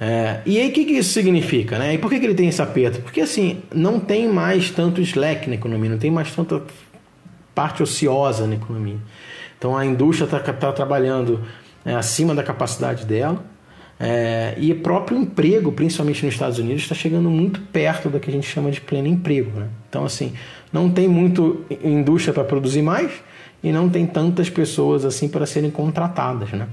É, e aí o que, que, isso significa? Né? E por que, que ele tem esse aperto? Porque assim, não tem mais tanto slack na economia, não tem mais tanta parte ociosa na economia. Então a indústria está tá trabalhando é, acima da capacidade dela. É, e o próprio emprego, principalmente nos Estados Unidos, está chegando muito perto do que a gente chama de pleno emprego. Né? Então, assim, não tem muito indústria para produzir mais e não tem tantas pessoas assim para serem contratadas. Né?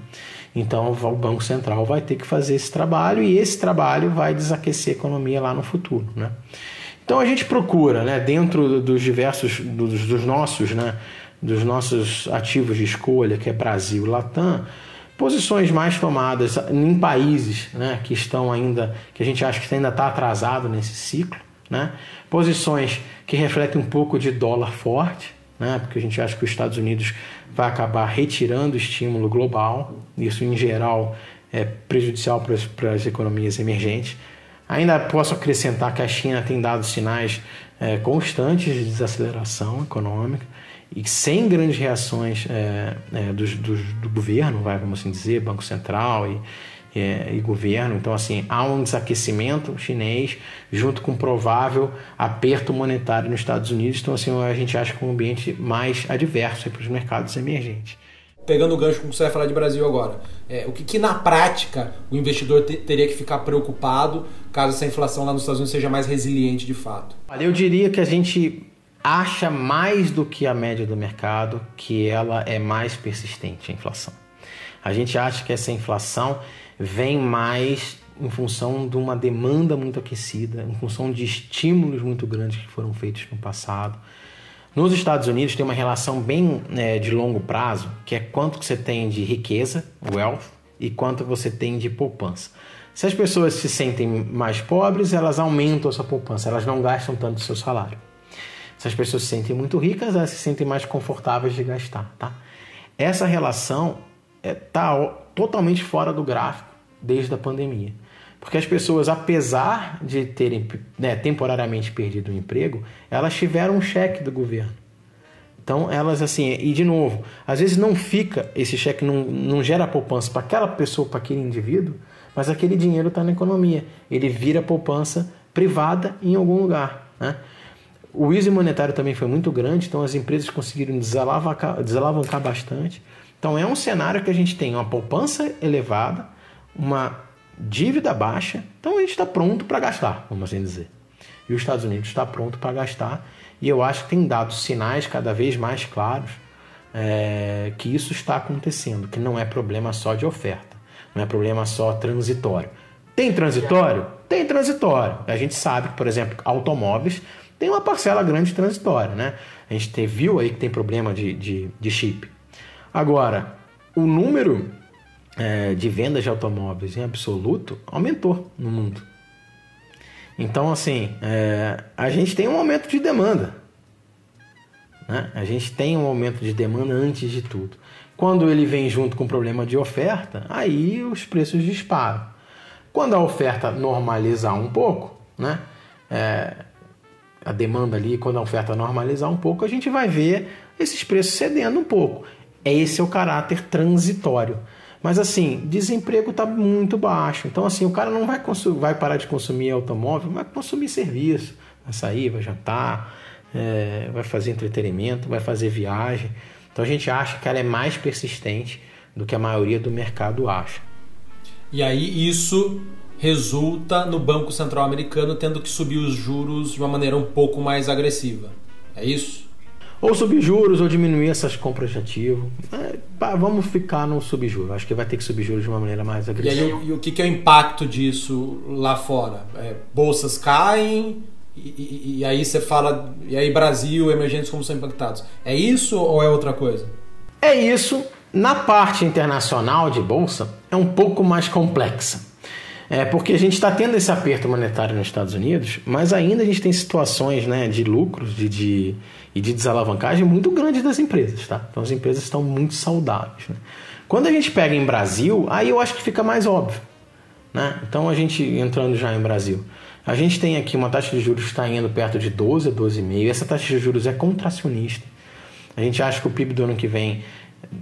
Então, o Banco Central vai ter que fazer esse trabalho e esse trabalho vai desaquecer a economia lá no futuro. Né? Então, a gente procura, né, dentro dos diversos, dos, dos nossos, né, dos nossos ativos de escolha, que é Brasil, Latam posições mais tomadas em países né, que estão ainda, que a gente acha que ainda está atrasado nesse ciclo, né? posições que refletem um pouco de dólar forte, né? porque a gente acha que os Estados Unidos vai acabar retirando estímulo global, isso em geral é prejudicial para as, para as economias emergentes. Ainda posso acrescentar que a China tem dado sinais é, constantes de desaceleração econômica e sem grandes reações é, é, do, do, do, governo, vai, vamos assim dizer, Banco Central e, e, e, governo. Então, assim, há um desaquecimento chinês junto com um provável aperto monetário nos Estados Unidos. Então, assim, a gente acha que é um ambiente mais adverso para os mercados emergentes. Pegando o gancho com você vai falar de Brasil agora, é, o que, que, na prática o investidor te, teria que ficar preocupado caso essa inflação lá nos Estados Unidos seja mais resiliente de fato? Eu diria que a gente acha mais do que a média do mercado que ela é mais persistente, a inflação. A gente acha que essa inflação vem mais em função de uma demanda muito aquecida, em função de estímulos muito grandes que foram feitos no passado. Nos Estados Unidos tem uma relação bem é, de longo prazo, que é quanto que você tem de riqueza, wealth, e quanto você tem de poupança. Se as pessoas se sentem mais pobres, elas aumentam a sua poupança, elas não gastam tanto o seu salário. Se as pessoas se sentem muito ricas, elas se sentem mais confortáveis de gastar, tá? Essa relação está é, tá totalmente fora do gráfico desde a pandemia. Porque as pessoas, apesar de terem né, temporariamente perdido o emprego, elas tiveram um cheque do governo. Então, elas assim, e de novo, às vezes não fica, esse cheque não, não gera poupança para aquela pessoa, para aquele indivíduo, mas aquele dinheiro está na economia. Ele vira poupança privada em algum lugar. Né? O easy monetário também foi muito grande, então as empresas conseguiram desalavancar, desalavancar bastante. Então é um cenário que a gente tem uma poupança elevada, uma dívida baixa, então a gente está pronto para gastar, vamos assim dizer. E os Estados Unidos está pronto para gastar, e eu acho que tem dado sinais cada vez mais claros é, que isso está acontecendo, que não é problema só de oferta, não é problema só transitório. Tem transitório? Tem transitório. A gente sabe que, por exemplo, automóveis tem uma parcela grande transitória, né? A gente viu aí que tem problema de, de, de chip. Agora, o número é, de vendas de automóveis em absoluto aumentou no mundo. Então, assim, é, a gente tem um aumento de demanda. Né? A gente tem um aumento de demanda antes de tudo. Quando ele vem junto com o problema de oferta, aí os preços disparam. Quando a oferta normalizar um pouco, né? É, a demanda ali, quando a oferta normalizar um pouco, a gente vai ver esses preços cedendo um pouco. Esse é o caráter transitório. Mas assim, desemprego está muito baixo. Então, assim, o cara não vai, vai parar de consumir automóvel, vai consumir serviço. Vai sair, vai jantar, é, vai fazer entretenimento, vai fazer viagem. Então a gente acha que ela é mais persistente do que a maioria do mercado acha. E aí isso resulta no Banco Central Americano tendo que subir os juros de uma maneira um pouco mais agressiva. É isso? Ou subir juros ou diminuir essas compras de ativo. É, vamos ficar no subjuro. Acho que vai ter que subir juros de uma maneira mais agressiva. E, aí, e o que, é o impacto disso lá fora? É, bolsas caem e, e, e, aí você fala. E aí Brasil, emergentes como são impactados. É isso ou é outra coisa? É isso. Na parte internacional de bolsa é um pouco mais complexa. É porque a gente está tendo esse aperto monetário nos Estados Unidos, mas ainda a gente tem situações né, de lucros de, de e de desalavancagem muito grande das empresas, tá? Então as empresas estão muito saudáveis. Né? Quando a gente pega em Brasil, aí eu acho que fica mais óbvio. Né? Então a gente entrando já em Brasil, a gente tem aqui uma taxa de juros que está indo perto de 12 a 12,5. Essa taxa de juros é contracionista. A gente acha que o PIB do ano que vem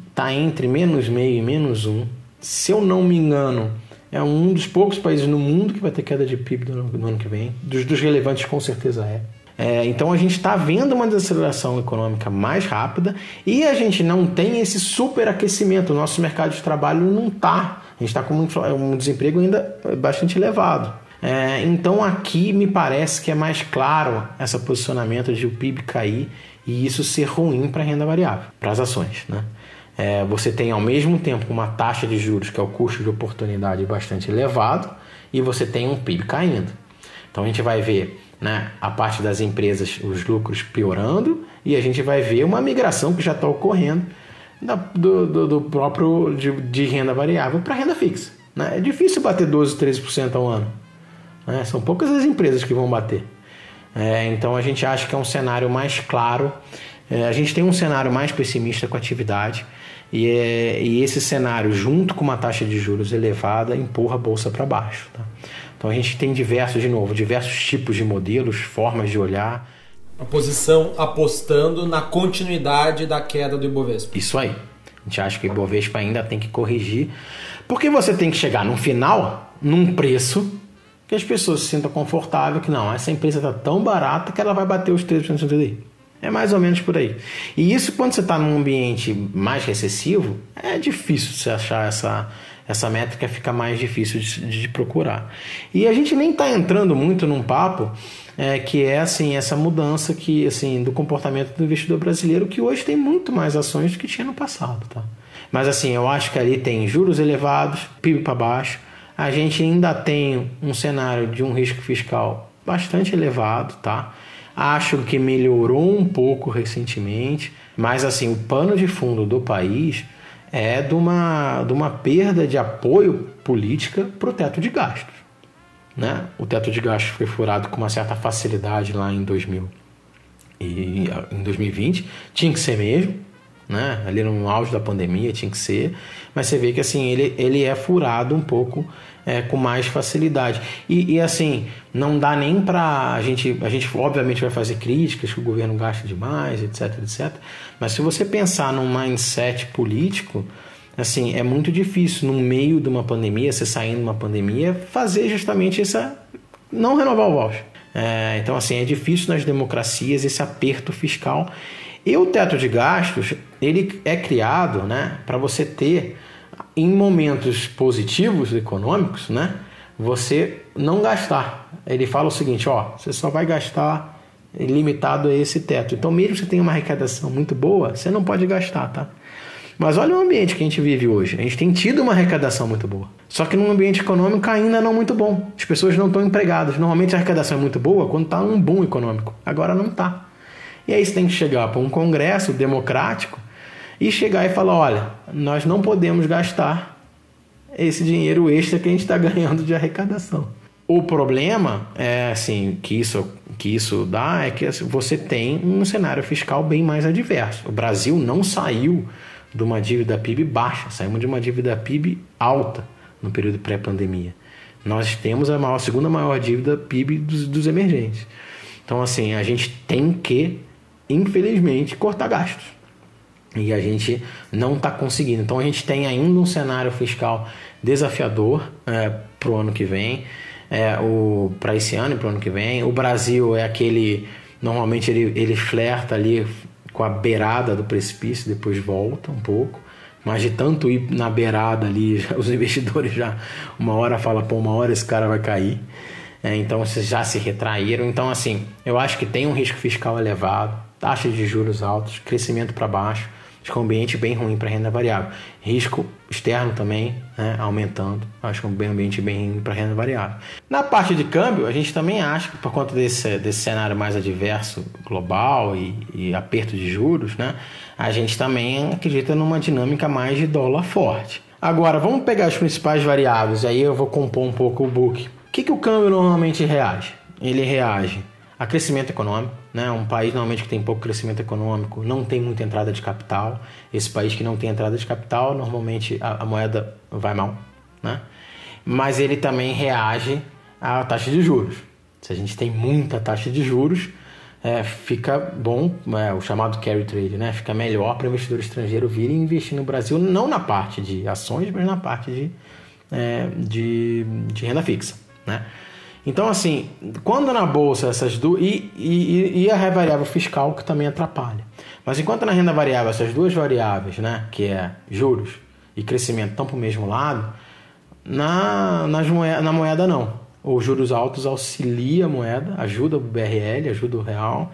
está entre menos meio e menos um. Se eu não me engano, é um dos poucos países no mundo que vai ter queda de PIB ano, do ano que vem. Dos, dos relevantes, com certeza é. É, então a gente está vendo uma desaceleração econômica mais rápida e a gente não tem esse superaquecimento. O nosso mercado de trabalho não está. A gente está com um, desemprego ainda bastante elevado. É, então aqui me parece que é mais claro esse posicionamento de o PIB cair e isso ser ruim para a renda variável, para as ações. Né? É, você tem ao mesmo tempo uma taxa de juros que é o custo de oportunidade bastante elevado e você tem um PIB caindo. Então a gente vai ver né, a parte das empresas, os lucros piorando, e a gente vai ver uma migração que já está ocorrendo da, do, do, do, próprio de, de renda variável para renda fixa. Né? É difícil bater 12, 13% ao ano. Né? São poucas as empresas que vão bater. É, então a gente acha que é um cenário mais claro. É, a gente tem um cenário mais pessimista com atividade. E, é, e esse cenário, junto com uma taxa de juros elevada, empurra a bolsa para baixo. Tá? Então a gente tem diversos, de novo, diversos tipos de modelos, formas de olhar. A posição apostando na continuidade da queda do Ibovespa. Isso aí. A gente acha que o Ibovespa ainda tem que corrigir, porque você tem que chegar no final, num preço que as pessoas se sintam confortável que não, essa empresa está tão barata que ela vai bater os 3% do CDI. É mais ou menos por aí. E isso, quando você está num ambiente mais recessivo, é difícil você achar essa, essa métrica fica mais difícil de, de procurar. E a gente nem está entrando muito num papo é, que é assim essa mudança que assim do comportamento do investidor brasileiro que hoje tem muito mais ações do que tinha no passado, tá? Mas assim, eu acho que ali tem juros elevados, PIB para baixo. A gente ainda tem um cenário de um risco fiscal bastante elevado, tá? Acho que melhorou um pouco recentemente, mas assim, o pano de fundo do país é de uma, de uma perda de apoio política para o teto de gastos. Né? O teto de gastos foi furado com uma certa facilidade lá em 2000 e em 2020 tinha que ser mesmo, né? Ali no auge da pandemia tinha que ser, mas você vê que assim ele, ele é furado um pouco é, com mais facilidade. E, e, assim, não dá nem para a gente. A gente obviamente vai fazer críticas que o governo gasta demais, etc, etc. Mas se você pensar num mindset político, assim, é muito difícil no meio de uma pandemia, você saindo de uma pandemia, fazer justamente essa. não renovar o voucher. É, então, assim, é difícil nas democracias esse aperto fiscal. E o teto de gastos, ele é criado né, para você ter em momentos positivos econômicos, né, você não gastar. Ele fala o seguinte, ó, você só vai gastar limitado a esse teto. Então, mesmo que você tenha uma arrecadação muito boa, você não pode gastar, tá? Mas olha o ambiente que a gente vive hoje. A gente tem tido uma arrecadação muito boa. Só que num ambiente econômico ainda não muito bom. As pessoas não estão empregadas. Normalmente a arrecadação é muito boa quando está um boom econômico. Agora não está. E aí você tem que chegar para um congresso democrático e chegar e falar: olha, nós não podemos gastar esse dinheiro extra que a gente está ganhando de arrecadação. O problema é assim que isso que isso dá é que assim, você tem um cenário fiscal bem mais adverso. O Brasil não saiu de uma dívida PIB baixa, saímos de uma dívida PIB alta no período pré-pandemia. Nós temos a maior, segunda maior dívida PIB dos, dos emergentes. Então, assim, a gente tem que, infelizmente, cortar gastos. E a gente não está conseguindo. Então, a gente tem ainda um cenário fiscal desafiador é, para o ano que vem é, para esse ano e para o ano que vem. O Brasil é aquele normalmente ele, ele flerta ali com a beirada do precipício, depois volta um pouco. Mas de tanto ir na beirada ali, os investidores já uma hora fala, pô, uma hora esse cara vai cair. É, então vocês já se retraíram. Então, assim, eu acho que tem um risco fiscal elevado, taxa de juros altos, crescimento para baixo. Acho que é um ambiente bem ruim para renda variável. Risco externo também, né, aumentando. Acho que é um ambiente bem ruim para renda variável. Na parte de câmbio, a gente também acha que por conta desse, desse cenário mais adverso global e, e aperto de juros, né, a gente também acredita numa dinâmica mais de dólar forte. Agora, vamos pegar as principais variáveis, aí eu vou compor um pouco o book. O que, que o câmbio normalmente reage? Ele reage a crescimento econômico, né? Um país normalmente que tem pouco crescimento econômico não tem muita entrada de capital. Esse país que não tem entrada de capital, normalmente a, a moeda vai mal, né? Mas ele também reage à taxa de juros. Se a gente tem muita taxa de juros, é, fica bom, é, o chamado carry trade, né? Fica melhor para o investidor estrangeiro vir e investir no Brasil, não na parte de ações, mas na parte de, é, de, de renda fixa, né? Então, assim, quando na bolsa essas duas. E, e, e, a variável fiscal que também atrapalha. Mas enquanto na renda variável essas duas variáveis, né, que é juros e crescimento, estão para o mesmo lado, na, nas moeda, na moeda não. Os juros altos auxilia a moeda, ajuda o BRL, ajuda o real,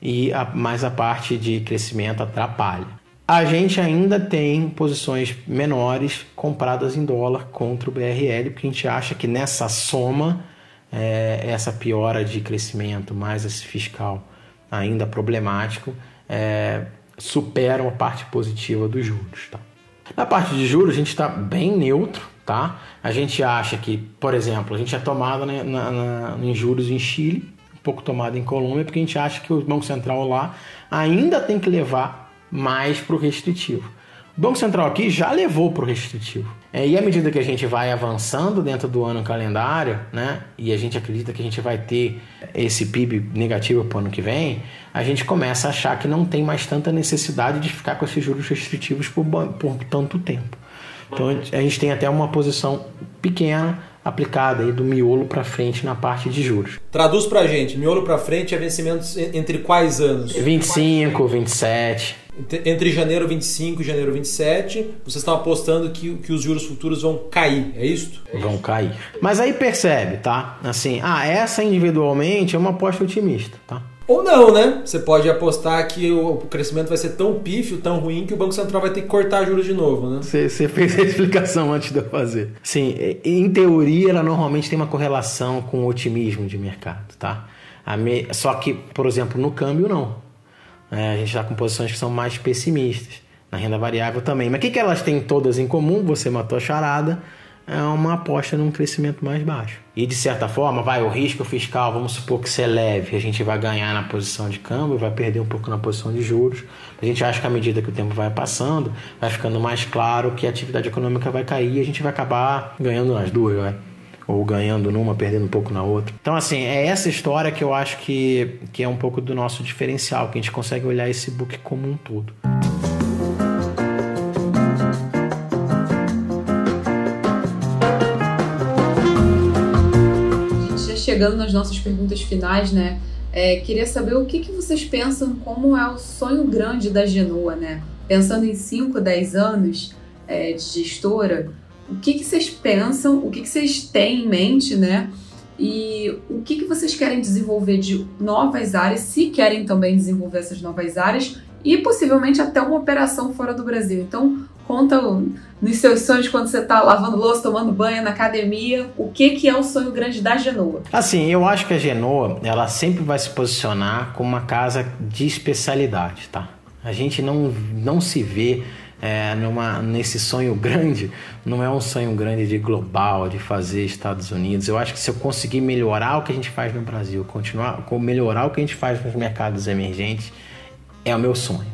e a, mais a parte de crescimento atrapalha. A gente ainda tem posições menores compradas em dólar contra o BRL, porque a gente acha que nessa soma é, essa piora de crescimento mais esse fiscal ainda problemático é, superam a parte positiva dos juros. Tá? Na parte de juros, a gente está bem neutro. Tá? A gente acha que, por exemplo, a gente é tomado né, na, na, em juros em Chile, um pouco tomado em Colômbia, porque a gente acha que o Banco Central lá ainda tem que levar mais para o restritivo. O Banco Central aqui já levou para o restritivo. É, e à medida que a gente vai avançando dentro do ano calendário, né, e a gente acredita que a gente vai ter esse PIB negativo para o ano que vem, a gente começa a achar que não tem mais tanta necessidade de ficar com esses juros restritivos por, por tanto tempo. Então a gente tem até uma posição pequena aplicada aí do miolo para frente na parte de juros. Traduz para a gente, miolo para frente é vencimentos entre quais anos? 25, 27. Entre janeiro 25 e janeiro 27, vocês estão apostando que, que os juros futuros vão cair, é isso? Vão cair. Mas aí percebe, tá? Assim, ah, essa individualmente é uma aposta otimista, tá? Ou não, né? Você pode apostar que o crescimento vai ser tão pífio, tão ruim, que o Banco Central vai ter que cortar juros de novo, né? Você, você fez a explicação antes de eu fazer. Sim, em teoria, ela normalmente tem uma correlação com o otimismo de mercado, tá? Me... Só que, por exemplo, no câmbio, não. É, a gente está com posições que são mais pessimistas. Na renda variável também. Mas o que, que elas têm todas em comum? Você matou a charada. É uma aposta num crescimento mais baixo. E de certa forma, vai o risco fiscal, vamos supor que você é leve, a gente vai ganhar na posição de câmbio, vai perder um pouco na posição de juros. A gente acha que à medida que o tempo vai passando, vai ficando mais claro que a atividade econômica vai cair e a gente vai acabar ganhando nas duas, vai ou ganhando numa, perdendo um pouco na outra. Então, assim, é essa história que eu acho que, que é um pouco do nosso diferencial, que a gente consegue olhar esse book como um todo. Já chegando nas nossas perguntas finais, né? É, queria saber o que, que vocês pensam como é o sonho grande da Genoa, né? Pensando em 5, 10 anos é, de gestora, o que, que vocês pensam, o que, que vocês têm em mente, né? E o que, que vocês querem desenvolver de novas áreas, se querem também desenvolver essas novas áreas, e possivelmente até uma operação fora do Brasil. Então, conta nos seus sonhos quando você está lavando louça, tomando banho na academia, o que, que é o sonho grande da Genoa? Assim, eu acho que a Genoa, ela sempre vai se posicionar como uma casa de especialidade, tá? A gente não, não se vê é, numa, nesse sonho grande, não é um sonho grande de global, de fazer Estados Unidos. Eu acho que se eu conseguir melhorar o que a gente faz no Brasil, continuar melhorar o que a gente faz nos mercados emergentes, é o meu sonho.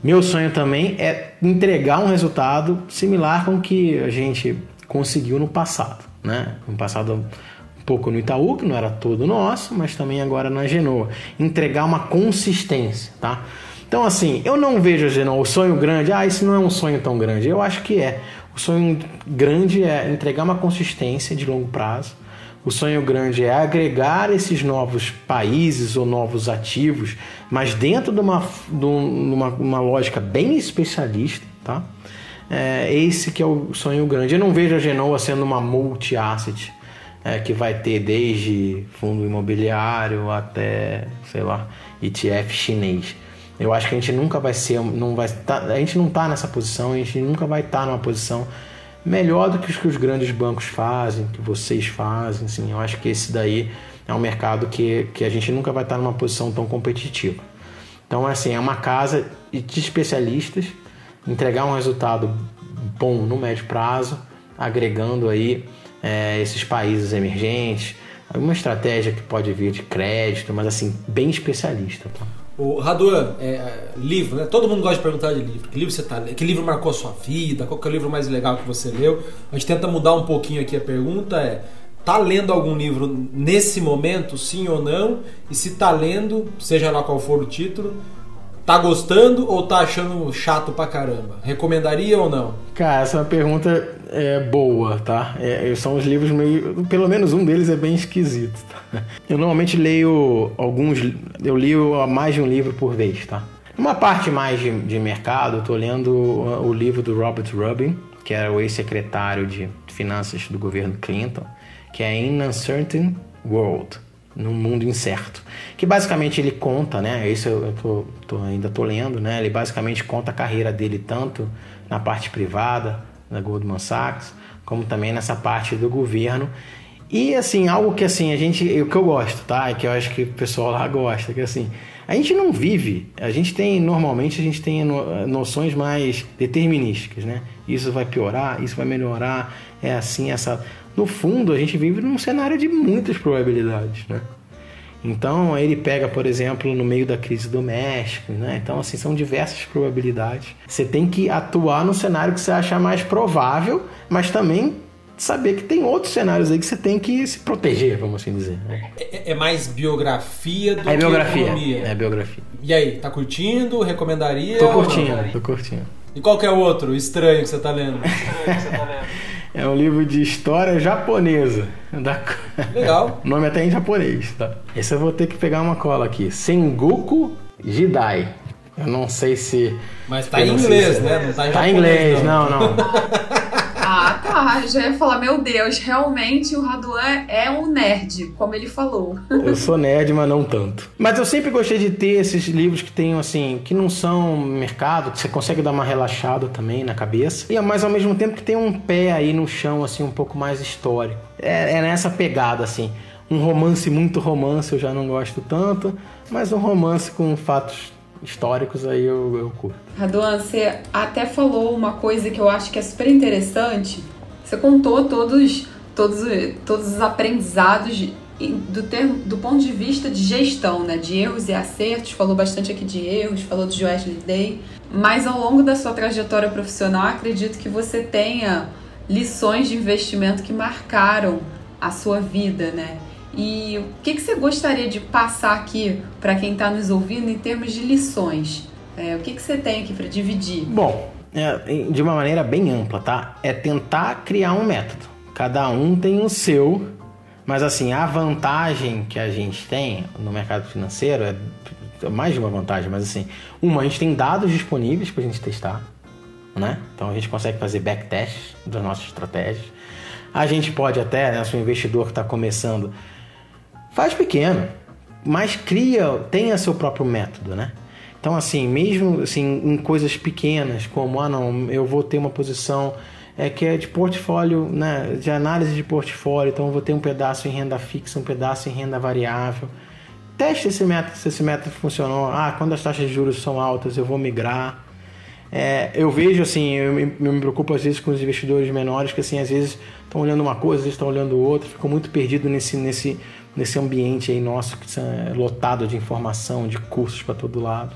Meu sonho também é entregar um resultado similar com o que a gente conseguiu no passado, né? No passado um pouco no Itaú, que não era todo nosso, mas também agora na Genoa. Entregar uma consistência, tá? Então, assim, eu não vejo Genoa, o sonho grande, ah, isso não é um sonho tão grande. Eu acho que é. O sonho grande é entregar uma consistência de longo prazo. O sonho grande é agregar esses novos países ou novos ativos, mas dentro de uma, de uma, uma lógica bem especialista, tá? É esse que é o sonho grande. Eu não vejo a Genoa sendo uma multi-asset, é, que vai ter desde fundo imobiliário até, sei lá, ETF chinês. Eu acho que a gente nunca vai ser, não vai tá, a gente não está nessa posição, a gente nunca vai estar tá numa posição melhor do que os que os grandes bancos fazem, que vocês fazem. Assim, eu acho que esse daí é um mercado que, que a gente nunca vai estar tá numa posição tão competitiva. Então, assim, é uma casa de especialistas, entregar um resultado bom no médio prazo, agregando aí é, esses países emergentes, alguma estratégia que pode vir de crédito, mas assim, bem especialista. Tá? O Raduan, é, é, livro, né? Todo mundo gosta de perguntar de livro. Que livro você tá Que livro marcou a sua vida? Qual é o livro mais legal que você leu? A gente tenta mudar um pouquinho aqui a pergunta é tá lendo algum livro nesse momento, sim ou não? E se tá lendo, seja lá qual for o título, Tá gostando ou tá achando chato pra caramba? Recomendaria ou não? Cara, essa é pergunta é boa, tá? É, são os livros meio. Pelo menos um deles é bem esquisito. Tá? Eu normalmente leio alguns. Eu leio mais de um livro por vez, tá? Uma parte mais de, de mercado, eu tô lendo o, o livro do Robert Rubin, que era o ex-secretário de finanças do governo Clinton, que é In Uncertain World num mundo incerto. Que basicamente ele conta, né? Isso eu tô, tô, ainda tô lendo, né? Ele basicamente conta a carreira dele tanto na parte privada da Goldman Sachs, como também nessa parte do governo. E assim, algo que assim, a gente, o que eu gosto, tá? É que eu acho que o pessoal lá gosta, que assim, a gente não vive, a gente tem normalmente a gente tem noções mais determinísticas, né? Isso vai piorar, isso vai melhorar, é assim, essa no fundo, a gente vive num cenário de muitas probabilidades, né? Então, ele pega, por exemplo, no meio da crise doméstica, né? Então, assim, são diversas probabilidades. Você tem que atuar no cenário que você acha mais provável, mas também saber que tem outros cenários aí que você tem que se proteger, vamos assim dizer. Né? É, é, mais biografia do é que biografia, economia. É biografia. E aí, tá curtindo? Recomendaria? Tô curtindo, tô curtindo. E qual que é o outro estranho que você tá lendo? Estranho que você tá lendo. É um livro de história japonesa. Da... Legal. o nome até em japonês, tá? Esse eu vou ter que pegar uma cola aqui. Sengoku Jidai. Eu não sei se. Mas tá em inglês, né? Não tá em, tá em inglês, não, não. não. Ah, tá. Já ia falar, meu Deus, realmente o Raduan é um nerd, como ele falou. Eu sou nerd, mas não tanto. Mas eu sempre gostei de ter esses livros que tenham, assim, que não são mercado, que você consegue dar uma relaxada também na cabeça. E mas ao mesmo tempo que tem um pé aí no chão, assim, um pouco mais histórico. É, é nessa pegada, assim. Um romance muito romance eu já não gosto tanto, mas um romance com fatos históricos aí eu, eu curto. Raduan, você até falou uma coisa que eu acho que é super interessante. Você contou todos, todos, todos os aprendizados do, termo, do ponto de vista de gestão, né? De erros e acertos. Falou bastante aqui de erros, falou do Wesley Day. Mas ao longo da sua trajetória profissional, acredito que você tenha lições de investimento que marcaram a sua vida, né? E o que, que você gostaria de passar aqui para quem está nos ouvindo em termos de lições? É, o que, que você tem aqui para dividir? Bom, é, de uma maneira bem ampla, tá? É tentar criar um método. Cada um tem o seu, mas assim, a vantagem que a gente tem no mercado financeiro é mais de uma vantagem, mas assim, uma, a gente tem dados disponíveis para a gente testar, né? Então a gente consegue fazer backtest das nossas estratégias. A gente pode até, né, se o investidor que está começando, Faz pequeno, mas cria, tenha seu próprio método, né? Então, assim, mesmo assim, em coisas pequenas, como, ah, não, eu vou ter uma posição é, que é de portfólio, né, de análise de portfólio, então eu vou ter um pedaço em renda fixa, um pedaço em renda variável. teste esse método, se esse método funcionou. Ah, quando as taxas de juros são altas, eu vou migrar. É, eu vejo assim, eu me, me, preocupo às vezes com os investidores menores que assim às vezes estão olhando uma coisa, às vezes estão olhando outra, ficam muito perdido nesse nesse nesse ambiente aí nosso que é lotado de informação, de cursos para todo lado.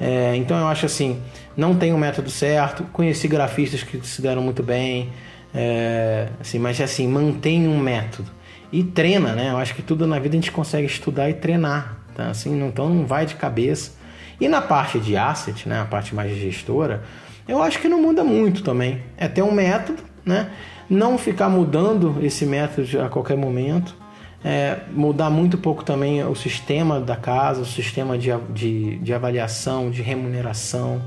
É, então eu acho assim, não tem um método certo. Conheci grafistas que se deram muito bem, é, assim, mas assim mantém um método e treina, né? Eu acho que tudo na vida a gente consegue estudar e treinar, tá? Assim, então não vai de cabeça. E na parte de asset, né? A parte mais gestora, eu acho que não muda muito também. É ter um método, né? Não ficar mudando esse método a qualquer momento. É, mudar muito pouco também o sistema da casa, o sistema de, de, de avaliação, de remuneração.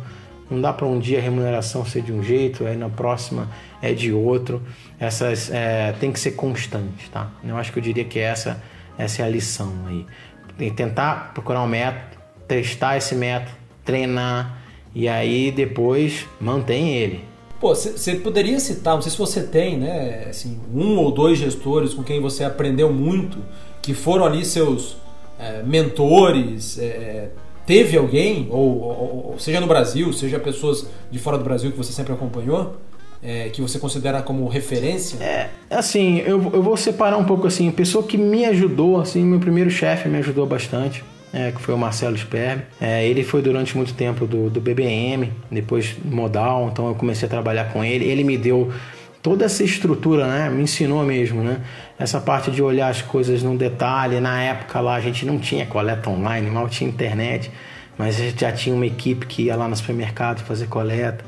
Não dá para um dia a remuneração ser de um jeito, aí na próxima é de outro. Essas é, tem que ser constante, tá? Eu acho que eu diria que essa, essa é a lição aí. Que tentar procurar um método, testar esse método, treinar e aí depois mantém ele. Pô, você poderia citar, não sei se você tem, né, assim, um ou dois gestores com quem você aprendeu muito, que foram ali seus é, mentores, é, Teve alguém, ou, ou, seja no Brasil, seja pessoas de fora do Brasil que você sempre acompanhou, é, que você considera como referência? É, assim, eu, eu vou separar um pouco assim, a pessoa que me ajudou, assim, meu primeiro chefe me ajudou bastante. É, que foi o Marcelo Sperb. É, ele foi durante muito tempo do, do BBM, depois modal, então eu comecei a trabalhar com ele. Ele me deu toda essa estrutura, né? Me ensinou mesmo, né? Essa parte de olhar as coisas no detalhe. Na época lá a gente não tinha coleta online, mal tinha internet, mas a gente já tinha uma equipe que ia lá no supermercado fazer coleta.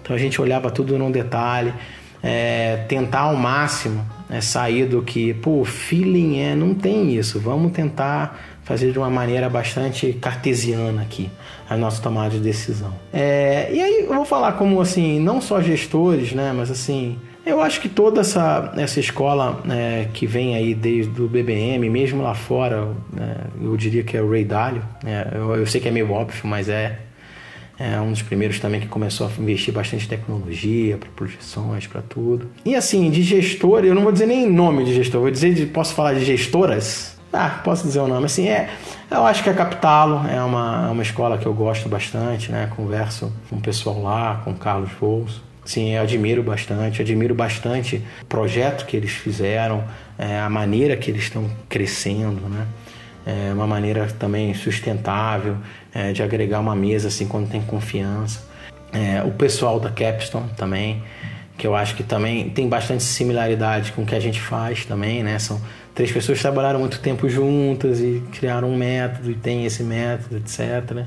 Então a gente olhava tudo no detalhe, é, tentar ao máximo é, sair do que, pô, feeling é, não tem isso. Vamos tentar fazer de uma maneira bastante cartesiana aqui a nossa tomada de decisão. É, e aí eu vou falar como assim, não só gestores, né, mas assim eu acho que toda essa, essa escola é, que vem aí desde o BBM, mesmo lá fora, é, eu diria que é o Ray Dalio. É, eu, eu, sei que é meio óbvio, mas é, é um dos primeiros também que começou a investir bastante em tecnologia, para projeções, para tudo. E assim, de gestor, eu não vou dizer nem nome de gestor, vou dizer, de, posso falar de gestoras? Ah, posso dizer o nome. Assim, é, eu acho que a Capitalo é uma, é uma escola que eu gosto bastante, né? Converso com o pessoal lá, com o Carlos Fouls. Sim, eu admiro bastante, admiro bastante o projeto que eles fizeram, é, a maneira que eles estão crescendo, né? É uma maneira também sustentável é, de agregar uma mesa assim quando tem confiança. É, o pessoal da Capstone também, que eu acho que também tem bastante similaridade com o que a gente faz também, né? São três pessoas trabalharam muito tempo juntas e criaram um método e tem esse método, etc.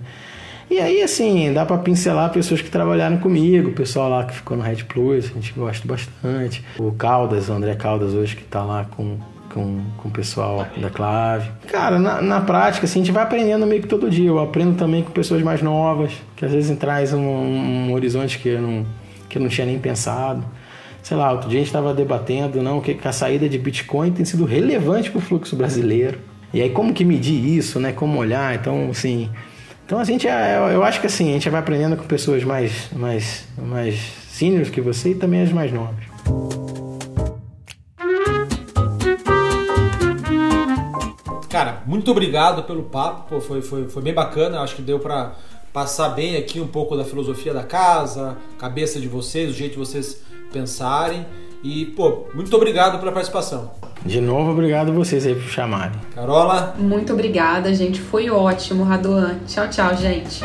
E aí, assim, dá para pincelar pessoas que trabalharam comigo, o pessoal lá que ficou no Red Plus, a gente gosta bastante. O Caldas, o André Caldas hoje que tá lá com, com, com o pessoal da Clave. Cara, na, na prática, assim, a gente vai aprendendo meio que todo dia. Eu aprendo também com pessoas mais novas, que às vezes traz um, um horizonte que eu, não, que eu não tinha nem pensado. Sei lá, outro dia a gente estava debatendo não, que a saída de Bitcoin tem sido relevante para o fluxo brasileiro. E aí, como que medir isso, né? Como olhar? Então, assim, então a gente, é, eu acho que assim, a gente vai aprendendo com pessoas mais, mais, mais seniors que você e também as mais novas. Cara, muito obrigado pelo papo, Pô, foi, foi, foi bem bacana, acho que deu para passar bem aqui um pouco da filosofia da casa, cabeça de vocês, o jeito vocês pensarem. E, pô, muito obrigado pela participação. De novo, obrigado a vocês aí por chamarem. Carola? Muito obrigada, gente. Foi ótimo, Radoan. Tchau, tchau, gente.